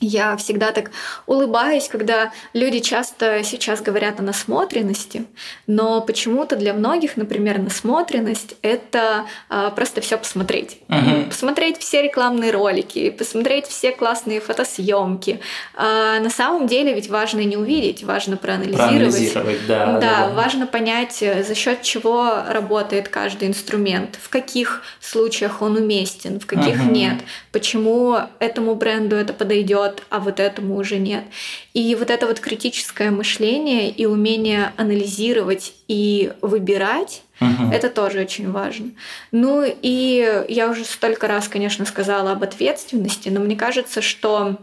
Я всегда так улыбаюсь, когда люди часто сейчас говорят о насмотренности, но почему-то для многих, например, насмотренность это а, просто все посмотреть. Uh-huh. Посмотреть все рекламные ролики, посмотреть все классные фотосъемки. А на самом деле ведь важно не увидеть, важно проанализировать. Проанализировать да, да, да, да. важно понять, за счет чего работает каждый инструмент, в каких случаях он уместен, в каких uh-huh. нет, почему этому бренду это подойдет вот, а вот этому уже нет. И вот это вот критическое мышление и умение анализировать и выбирать, это тоже очень важно. Ну и я уже столько раз, конечно, сказала об ответственности, но мне кажется, что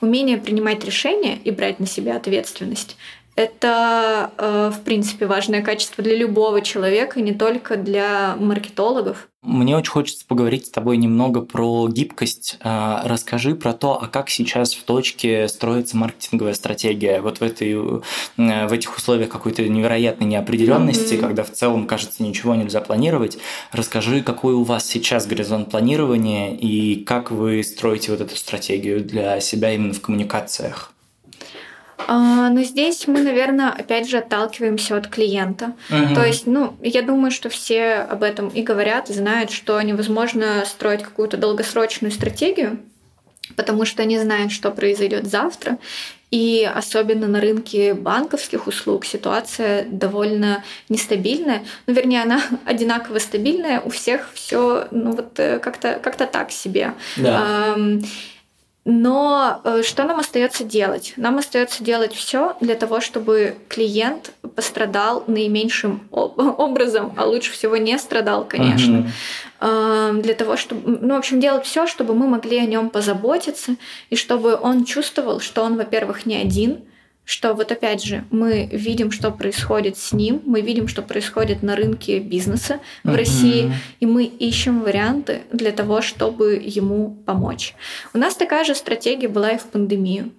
умение принимать решения и брать на себя ответственность это, э, в принципе, важное качество для любого человека, не только для маркетологов. Мне очень хочется поговорить с тобой немного про гибкость. Э, расскажи про то, а как сейчас в точке строится маркетинговая стратегия. Вот в, этой, э, в этих условиях какой-то невероятной неопределенности, mm-hmm. когда в целом, кажется, ничего нельзя планировать. Расскажи, какой у вас сейчас горизонт планирования и как вы строите вот эту стратегию для себя именно в коммуникациях. А, но здесь мы, наверное, опять же отталкиваемся от клиента. Угу. То есть, ну, я думаю, что все об этом и говорят, и знают, что невозможно строить какую-то долгосрочную стратегию, потому что не знают, что произойдет завтра. И особенно на рынке банковских услуг ситуация довольно нестабильная. Ну, вернее, она одинаково стабильная. У всех все ну, вот э, как-то как так себе. Да. Но э, что нам остается делать? Нам остается делать все для того, чтобы клиент пострадал наименьшим образом, а лучше всего не страдал, конечно. Uh-huh. Для того, чтобы, ну, в общем, делать все, чтобы мы могли о нем позаботиться и чтобы он чувствовал, что он, во-первых, не один, что вот опять же мы видим, что происходит с ним, мы видим, что происходит на рынке бизнеса в uh-huh. России, и мы ищем варианты для того, чтобы ему помочь. У нас такая же стратегия была и в пандемию.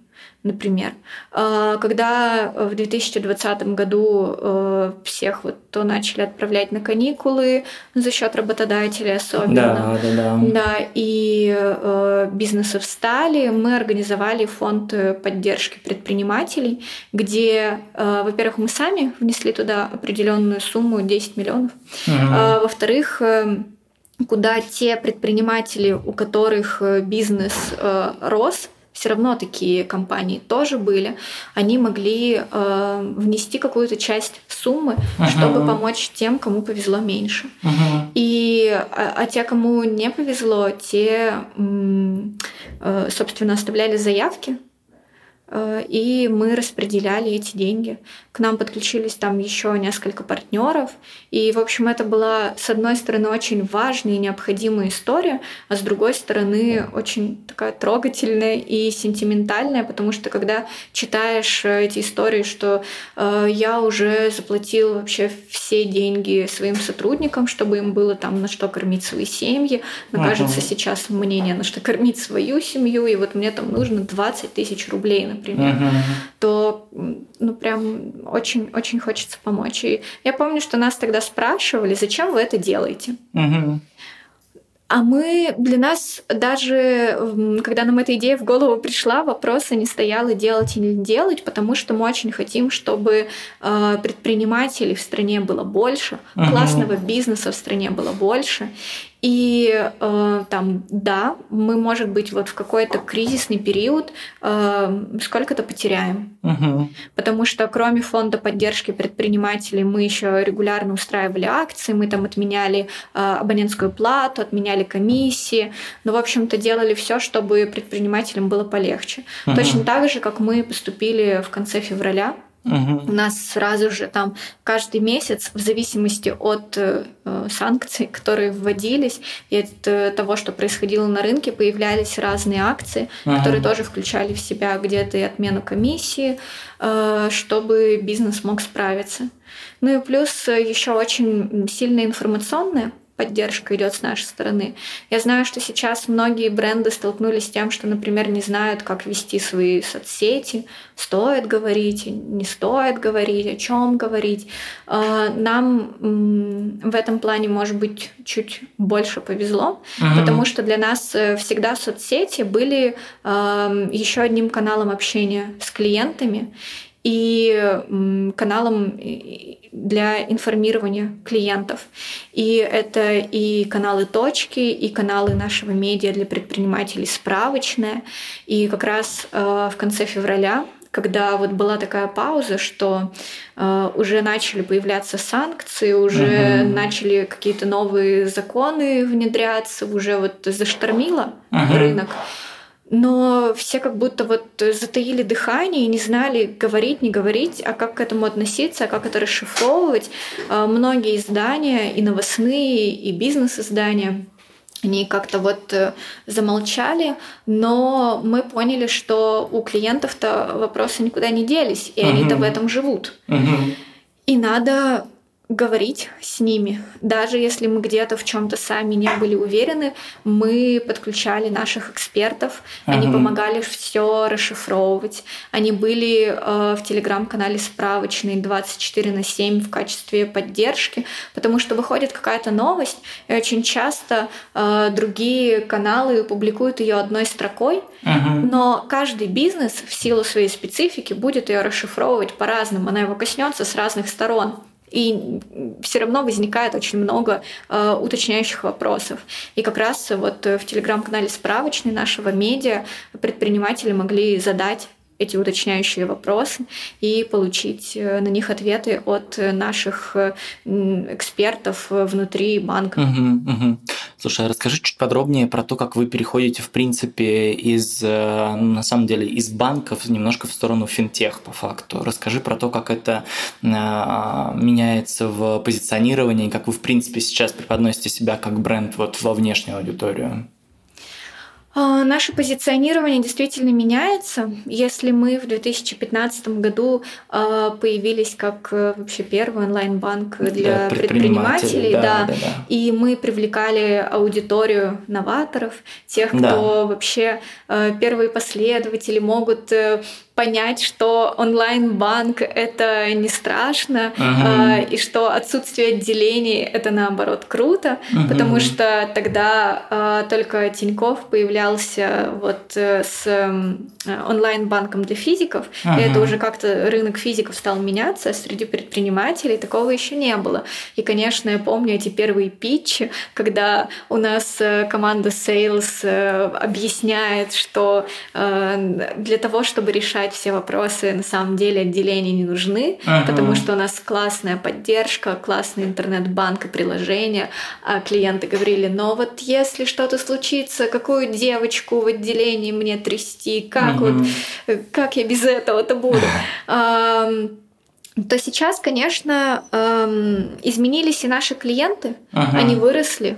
Например. А, когда в 2020 году э, всех вот то начали отправлять на каникулы за счет работодателей особенно. Да, да, да. Да, и э, бизнесы встали, мы организовали фонд поддержки предпринимателей, где, э, во-первых, мы сами внесли туда определенную сумму 10 миллионов. Угу. Во-вторых, куда те предприниматели, у которых бизнес рос, все равно такие компании тоже были, они могли э, внести какую-то часть суммы, uh-huh. чтобы помочь тем, кому повезло меньше. Uh-huh. И а, а те, кому не повезло, те, э, собственно, оставляли заявки и мы распределяли эти деньги. К нам подключились там еще несколько партнеров. И, в общем, это была, с одной стороны, очень важная и необходимая история, а с другой стороны, очень такая трогательная и сентиментальная, потому что когда читаешь э, эти истории, что э, я уже заплатил вообще все деньги своим сотрудникам, чтобы им было там на что кормить свои семьи, но, кажется, сейчас мнение на что кормить свою семью, и вот мне там нужно 20 тысяч рублей, например, uh-huh. то ну прям очень-очень хочется помочь. И я помню, что нас тогда спрашивали, зачем вы это делаете? Uh-huh. А мы для нас даже, когда нам эта идея в голову пришла, вопроса не стояло делать или не делать, потому что мы очень хотим, чтобы э, предпринимателей в стране было больше, uh-huh. классного бизнеса в стране было больше. И э, там, да, мы, может быть, вот в какой-то кризисный период э, сколько-то потеряем. Угу. Потому что кроме фонда поддержки предпринимателей мы еще регулярно устраивали акции, мы там отменяли э, абонентскую плату, отменяли комиссии. Ну, в общем-то, делали все, чтобы предпринимателям было полегче. Угу. Точно так же, как мы поступили в конце февраля Угу. У нас сразу же там каждый месяц, в зависимости от э, санкций, которые вводились, и от э, того, что происходило на рынке, появлялись разные акции, угу. которые тоже включали в себя где-то и отмену комиссии, э, чтобы бизнес мог справиться. Ну и плюс еще очень сильная информационная поддержка идет с нашей стороны. Я знаю, что сейчас многие бренды столкнулись с тем, что, например, не знают, как вести свои соцсети, стоит говорить, не стоит говорить, о чем говорить. А, нам в этом плане, может быть, чуть больше повезло, mm-hmm. потому что для нас э, всегда соцсети были еще одним каналом общения с клиентами и каналом для информирования клиентов. И это и каналы точки, и каналы нашего медиа для предпринимателей справочная. И как раз э, в конце февраля когда вот была такая пауза, что э, уже начали появляться санкции, уже угу. начали какие-то новые законы внедряться, уже вот заштормило угу. рынок но все как будто вот затаили дыхание и не знали, говорить, не говорить, а как к этому относиться, а как это расшифровывать. А, многие издания, и новостные, и бизнес-издания, они как-то вот э, замолчали, но мы поняли, что у клиентов-то вопросы никуда не делись, и uh-huh. они-то в этом живут. Uh-huh. И надо говорить с ними. Даже если мы где-то в чем-то сами не были уверены, мы подключали наших экспертов, они помогали все расшифровывать. Они были э, в телеграм-канале справочный 24 на 7 в качестве поддержки, потому что выходит какая-то новость, и очень часто э, другие каналы публикуют ее одной строкой, uh-huh. но каждый бизнес в силу своей специфики будет ее расшифровывать по-разному, она его коснется с разных сторон. И все равно возникает очень много э, уточняющих вопросов. И как раз вот в телеграм-канале справочный нашего медиа предприниматели могли задать эти уточняющие вопросы и получить э, на них ответы от наших э, экспертов внутри банка. Угу, угу. Слушай, а расскажи чуть подробнее про то, как вы переходите, в принципе, из, э, на самом деле, из банков немножко в сторону финтех, по факту. Расскажи про то, как это меняется в позиционировании, как вы, в принципе, сейчас преподносите себя как бренд вот во внешнюю аудиторию. А, наше позиционирование действительно меняется. Если мы в 2015 году а, появились как э, вообще первый онлайн-банк для, для предпринимателей, да, да, да, да, и мы привлекали аудиторию новаторов, тех, кто да. вообще э, первые последователи могут э, понять, что онлайн-банк это не страшно, uh-huh. и что отсутствие отделений это наоборот круто, uh-huh. потому что тогда а, только Тиньков появлялся вот э, с онлайн-банком для физиков, uh-huh. и это уже как-то рынок физиков стал меняться, среди предпринимателей такого еще не было. И, конечно, я помню эти первые питчи, когда у нас э, команда Sales э, объясняет, что для того, чтобы решать решать все вопросы, на самом деле отделения не нужны, uh-huh. потому что у нас классная поддержка, классный интернет-банк и приложение. А клиенты говорили, но вот если что-то случится, какую девочку в отделении мне трясти, как uh-huh. вот, как я без этого-то буду? то сейчас, конечно, изменились и наши клиенты, uh-huh. они выросли,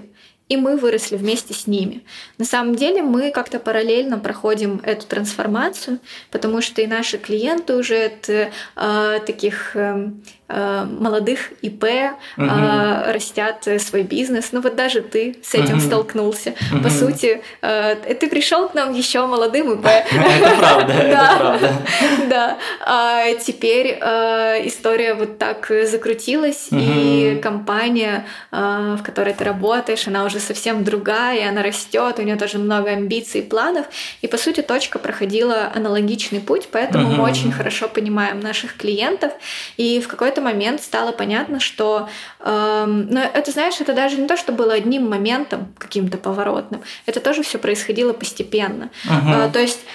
и мы выросли вместе с ними. На самом деле мы как-то параллельно проходим эту трансформацию, потому что и наши клиенты уже от э, таких э, молодых ИП угу. растят свой бизнес. Ну вот даже ты с этим угу. столкнулся. Угу. По сути, ты пришел к нам еще молодым ИП. Это правда, это правда. Да. А теперь история вот так закрутилась, и компания, в которой ты работаешь, она уже совсем другая, она растет, у нее тоже много амбиций и планов. И по сути, точка проходила аналогичный путь, поэтому мы очень хорошо понимаем наших клиентов. И в какой-то какой-то момент стало понятно, что, э, ну, это, знаешь, это даже не то, что было одним моментом каким-то поворотным, это тоже все происходило постепенно. Uh-huh. Э, то есть Эм,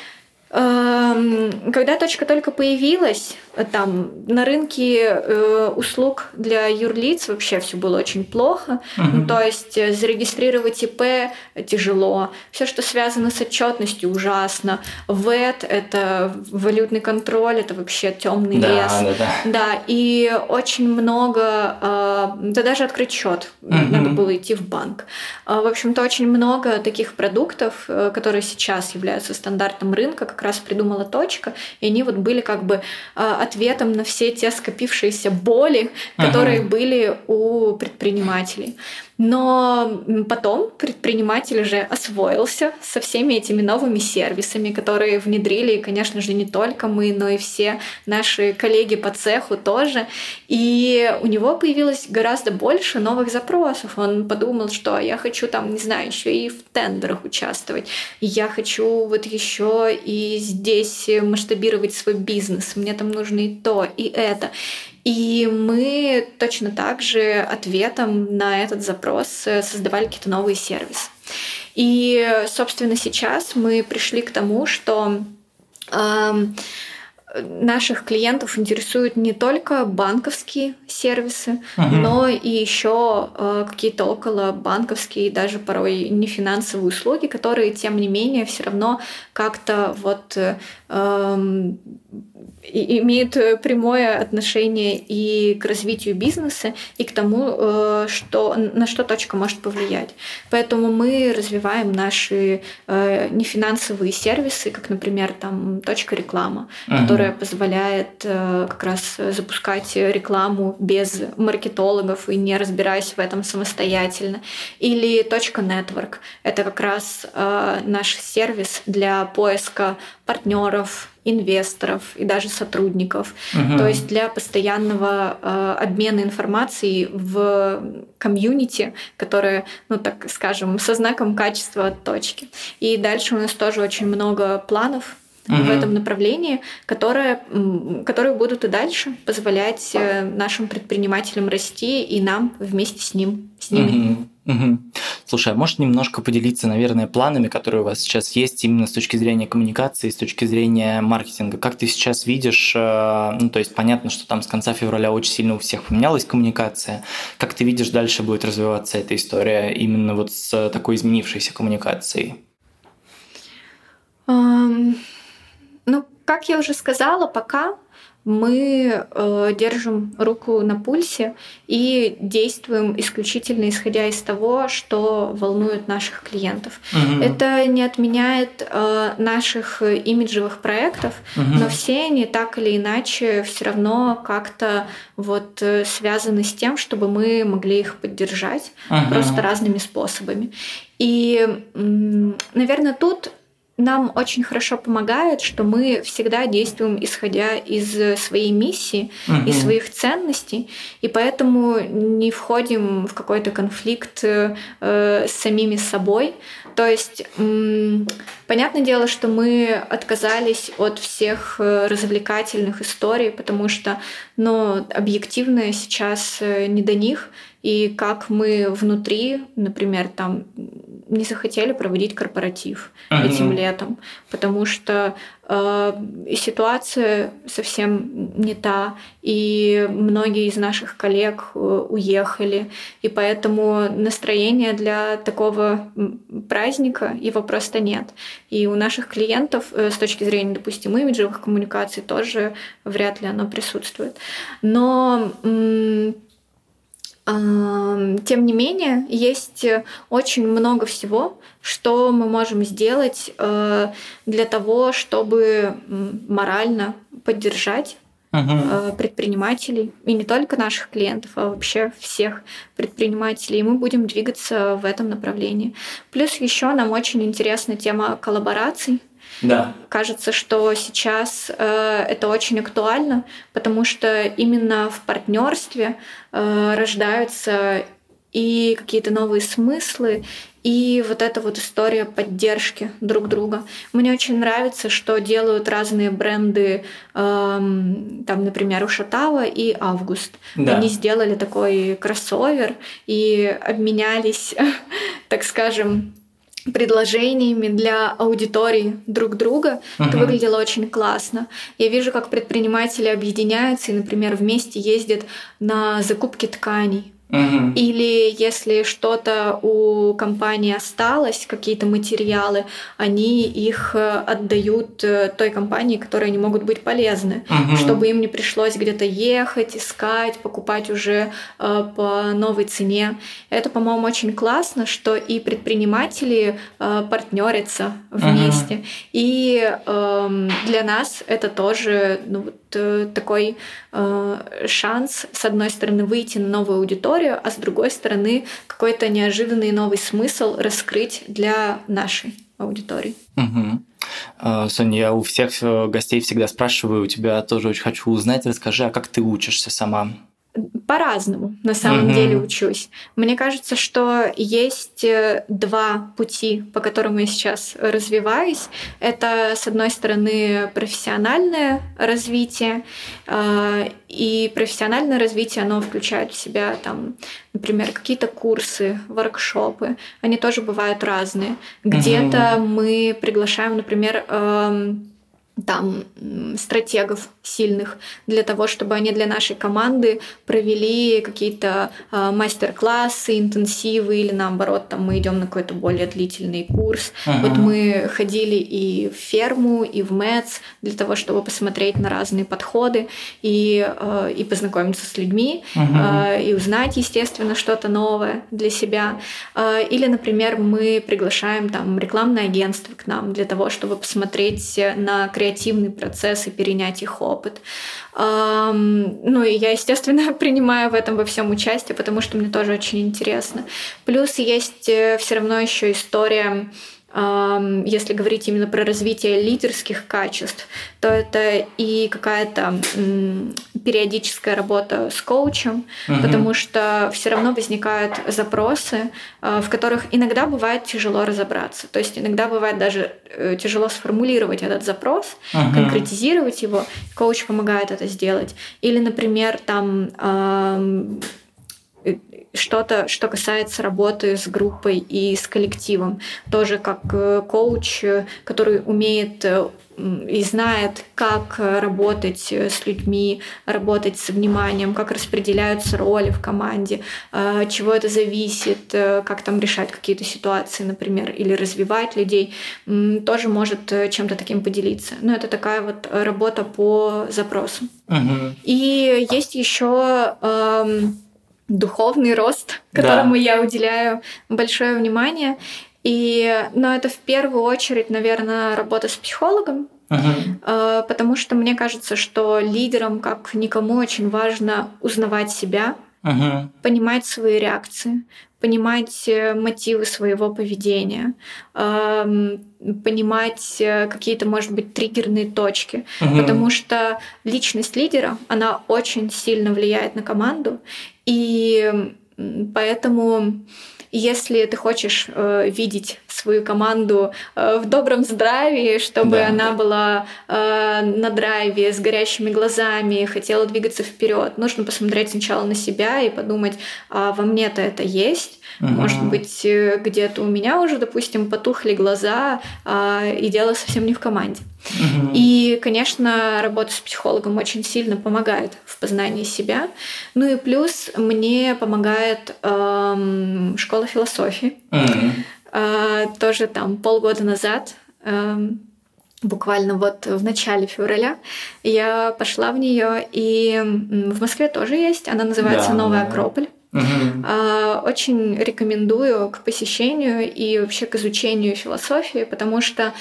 когда точка только появилась, там на рынке э, услуг для юрлиц вообще все было очень плохо. Угу. Ну, то есть э, зарегистрировать ИП тяжело. Все, что связано с отчетностью, ужасно. ВЭТ это валютный контроль, это вообще темный да, лес. Да, да. да, и очень много, э, да даже открыть счет угу. надо было идти в банк. В общем-то, очень много таких продуктов, которые сейчас являются стандартом рынка, как раз придумала точка, и они вот были как бы а, ответом на все те скопившиеся боли, которые ага. были у предпринимателей. Но потом предприниматель уже освоился со всеми этими новыми сервисами, которые внедрили, конечно же, не только мы, но и все наши коллеги по цеху тоже. И у него появилось гораздо больше новых запросов. Он подумал, что я хочу там, не знаю, еще и в тендерах участвовать. Я хочу вот еще и здесь масштабировать свой бизнес. Мне там нужно и то, и это. И мы точно так же ответом на этот запрос э, создавали какие-то новые сервисы. И, собственно, сейчас мы пришли к тому, что э, наших клиентов интересуют не только банковские сервисы, uh-huh. но и еще э, какие-то около банковские, даже порой не финансовые услуги, которые, тем не менее, все равно как-то вот э, эм, имеют прямое отношение и к развитию бизнеса, и к тому, э, что, на что точка может повлиять. Поэтому мы развиваем наши э, нефинансовые сервисы, как, например, там точка реклама, uh-huh. которая позволяет э, как раз запускать рекламу без маркетологов и не разбираясь в этом самостоятельно. Или точка .network — это как раз э, наш сервис для поиска партнеров, инвесторов и даже сотрудников. Угу. То есть для постоянного э, обмена информацией в комьюнити, которое, ну так скажем, со знаком качества от точки. И дальше у нас тоже очень много планов угу. в этом направлении, которые, которые будут и дальше позволять э, нашим предпринимателям расти и нам вместе с ним, с ними. Угу. Угу. Слушай, а можешь немножко поделиться, наверное, планами, которые у вас сейчас есть именно с точки зрения коммуникации, с точки зрения маркетинга? Как ты сейчас видишь, э, ну, то есть понятно, что там с конца февраля очень сильно у всех поменялась коммуникация. Как ты видишь, дальше будет развиваться эта история именно вот с такой изменившейся коммуникацией? Um... Ну, как я уже сказала, пока мы э, держим руку на пульсе и действуем исключительно исходя из того, что волнует наших клиентов. Угу. Это не отменяет э, наших имиджевых проектов, угу. но все они так или иначе все равно как-то вот э, связаны с тем, чтобы мы могли их поддержать угу. просто разными способами. И, наверное, тут нам очень хорошо помогает, что мы всегда действуем исходя из своей миссии угу. и своих ценностей, и поэтому не входим в какой-то конфликт э, с самими собой. То есть, м- понятное дело, что мы отказались от всех э, развлекательных историй, потому что, ну, объективно сейчас э, не до них и как мы внутри, например, там не захотели проводить корпоратив uh-huh. этим летом, потому что э, ситуация совсем не та, и многие из наших коллег э, уехали, и поэтому настроения для такого праздника его просто нет. И у наших клиентов э, с точки зрения, допустим, имиджевых коммуникаций тоже вряд ли оно присутствует. Но тем не менее, есть очень много всего, что мы можем сделать э, для того, чтобы морально поддержать uh предпринимателей, и не только наших клиентов, а вообще всех предпринимателей. И мы будем двигаться в этом направлении. Плюс еще нам очень интересна тема коллабораций. Да. Кажется, что сейчас э, это очень актуально, потому что именно в партнерстве э, рождаются и какие-то новые смыслы, и вот эта вот история поддержки друг друга. Мне очень нравится, что делают разные бренды, эм, там, например, Ушатава и Август. Да. Они сделали такой кроссовер и обменялись, так скажем, предложениями для аудитории друг друга. Uh-huh. Это выглядело очень классно. Я вижу, как предприниматели объединяются и, например, вместе ездят на закупки тканей Угу. Или если что-то у компании осталось, какие-то материалы, они их э, отдают э, той компании, которой они могут быть полезны, угу. чтобы им не пришлось где-то ехать, искать, покупать уже э, по новой цене. Это, по-моему, очень классно, что и предприниматели э, партнерятся вместе. Угу. И э, для нас это тоже ну, такой э, шанс, с одной стороны, выйти на новую аудиторию, а с другой стороны, какой-то неожиданный новый смысл раскрыть для нашей аудитории. Угу. Соня, я у всех э, гостей всегда спрашиваю, у тебя тоже очень хочу узнать, расскажи, а как ты учишься сама? По-разному на самом mm-hmm. деле учусь. Мне кажется, что есть э, два пути, по которым я сейчас развиваюсь. Это, с одной стороны, профессиональное развитие. Э, и профессиональное развитие, оно включает в себя, там, например, какие-то курсы, воркшопы. Они тоже бывают разные. Где-то mm-hmm. мы приглашаем, например, эм, там стратегов сильных для того, чтобы они для нашей команды провели какие-то э, мастер-классы, интенсивы или наоборот, там мы идем на какой-то более длительный курс. Uh-huh. Вот мы ходили и в ферму, и в МЭЦ для того, чтобы посмотреть на разные подходы и, э, и познакомиться с людьми uh-huh. э, и узнать, естественно, что-то новое для себя. Э, или, например, мы приглашаем там рекламное агентство к нам для того, чтобы посмотреть на креативные креативный процесс и перенять их опыт. Ну и я, естественно, принимаю в этом во всем участие, потому что мне тоже очень интересно. Плюс есть э, все равно еще история если говорить именно про развитие лидерских качеств, то это и какая-то периодическая работа с коучем, угу. потому что все равно возникают запросы, а, в которых иногда бывает тяжело разобраться. То есть иногда бывает даже э, тяжело сформулировать этот запрос, угу. конкретизировать его. Коуч помогает это сделать. Или, например, там что-то, что касается работы с группой и с коллективом. Тоже как э, коуч, э, который умеет э, и знает, как работать с людьми, работать с вниманием, как распределяются роли в команде, чего это зависит, как там решать какие-то ситуации, например, или развивать людей, тоже может чем-то таким поделиться. Но это такая вот работа по запросу. Угу. И есть еще эм, духовный рост, которому да. я уделяю большое внимание. И, но это в первую очередь, наверное, работа с психологом, uh-huh. потому что мне кажется, что лидерам, как никому, очень важно узнавать себя, uh-huh. понимать свои реакции, понимать э, мотивы своего поведения, понимать э, какие-то, может быть, триггерные точки, угу. потому что личность лидера, она очень сильно влияет на команду, и поэтому если ты хочешь э, видеть свою команду э, в добром здравии, чтобы да. она была э, на драйве, с горящими глазами, хотела двигаться вперед, нужно посмотреть сначала на себя и подумать, а во мне-то это есть. Угу. Может быть, э, где-то у меня уже, допустим, потухли глаза, а, и дело совсем не в команде. Угу. И, конечно, работа с психологом очень сильно помогает в познании себя. Ну и плюс мне помогает эм, школа философии. Угу. Э, тоже там полгода назад. Эм, буквально вот в начале февраля я пошла в нее, и в Москве тоже есть. Она называется да, Новая. Акрополь. Угу. Очень рекомендую к посещению и вообще к изучению философии, потому что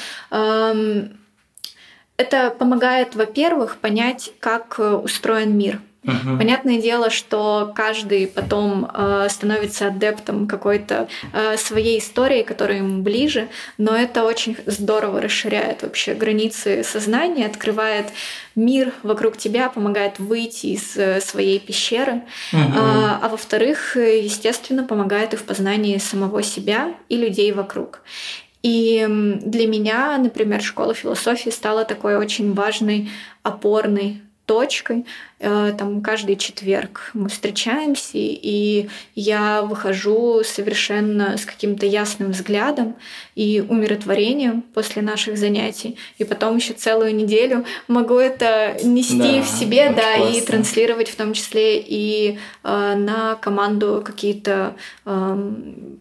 это помогает, во-первых, понять, как э, устроен мир. Угу. Понятное дело, что каждый потом э, становится адептом какой-то э, своей истории, которая ему ближе, но это очень здорово расширяет вообще границы сознания, открывает мир вокруг тебя, помогает выйти из э, своей пещеры, угу. а, а во-вторых, естественно, помогает и в познании самого себя и людей вокруг. И для меня, например, школа философии стала такой очень важной опорной точкой. Э, там каждый четверг мы встречаемся, и я выхожу совершенно с каким-то ясным взглядом и умиротворением после наших занятий. И потом еще целую неделю могу это нести да, в себе, да, классно. и транслировать в том числе и э, на команду какие-то э,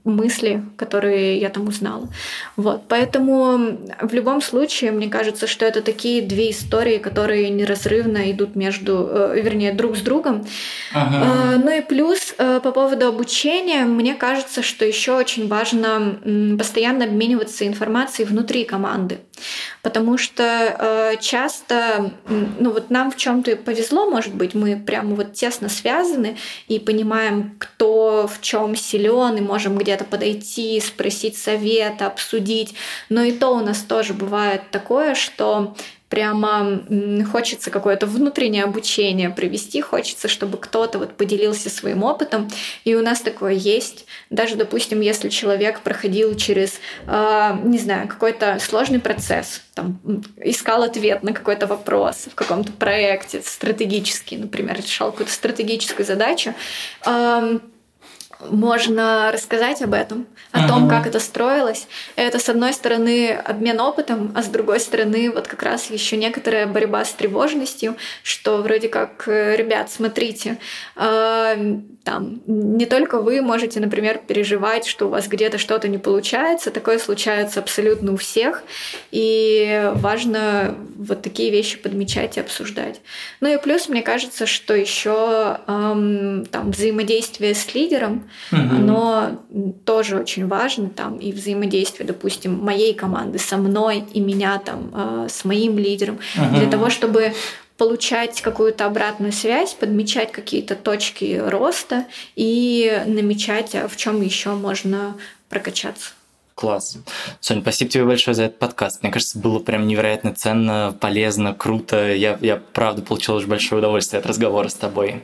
мысли, которые я там узнала. Вот, поэтому в любом случае, мне кажется, что это такие две истории, которые неразрывно идут между, э, вернее, друг с другом. Ага. Э, ну и плюс э, по поводу обучения, мне кажется, что еще очень важно постоянно обмениваться информацией внутри команды, потому что часто, ну вот нам в чем-то повезло, может быть, мы прямо вот тесно связаны и понимаем, кто в чем силен, и можем где-то подойти, спросить совета, обсудить. Но и то у нас тоже бывает такое, что прямо хочется какое-то внутреннее обучение провести, хочется, чтобы кто-то вот поделился своим опытом, и у нас такое есть. Даже, допустим, если человек проходил через, э, не знаю, какой-то сложный процесс, там, искал ответ на какой-то вопрос в каком-то проекте стратегический, например, решал какую-то стратегическую задачу, можно рассказать об этом, о uh-huh. том, как это строилось. Это, с одной стороны, обмен опытом, а с другой стороны, вот как раз еще некоторая борьба с тревожностью, что вроде как, э, ребят, смотрите, э, там не только вы можете, например, переживать, что у вас где-то что-то не получается, такое случается абсолютно у всех, и важно вот такие вещи подмечать и обсуждать. Ну и плюс, мне кажется, что еще эм, там взаимодействие с лидером, угу. оно тоже очень важно, там и взаимодействие, допустим, моей команды со мной и меня там э, с моим лидером, угу. для того, чтобы получать какую-то обратную связь, подмечать какие-то точки роста и намечать, а в чем еще можно прокачаться. Класс. Соня, спасибо тебе большое за этот подкаст. Мне кажется, было прям невероятно ценно, полезно, круто. Я, я правда получил очень большое удовольствие от разговора с тобой.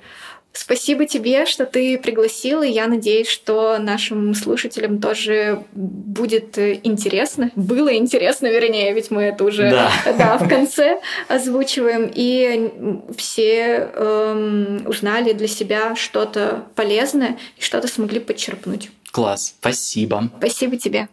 Спасибо тебе, что ты пригласил, и я надеюсь, что нашим слушателям тоже будет интересно. Было интересно, вернее, ведь мы это уже да. Да, в конце озвучиваем, и все эм, узнали для себя что-то полезное и что-то смогли подчерпнуть. Класс, спасибо. Спасибо тебе.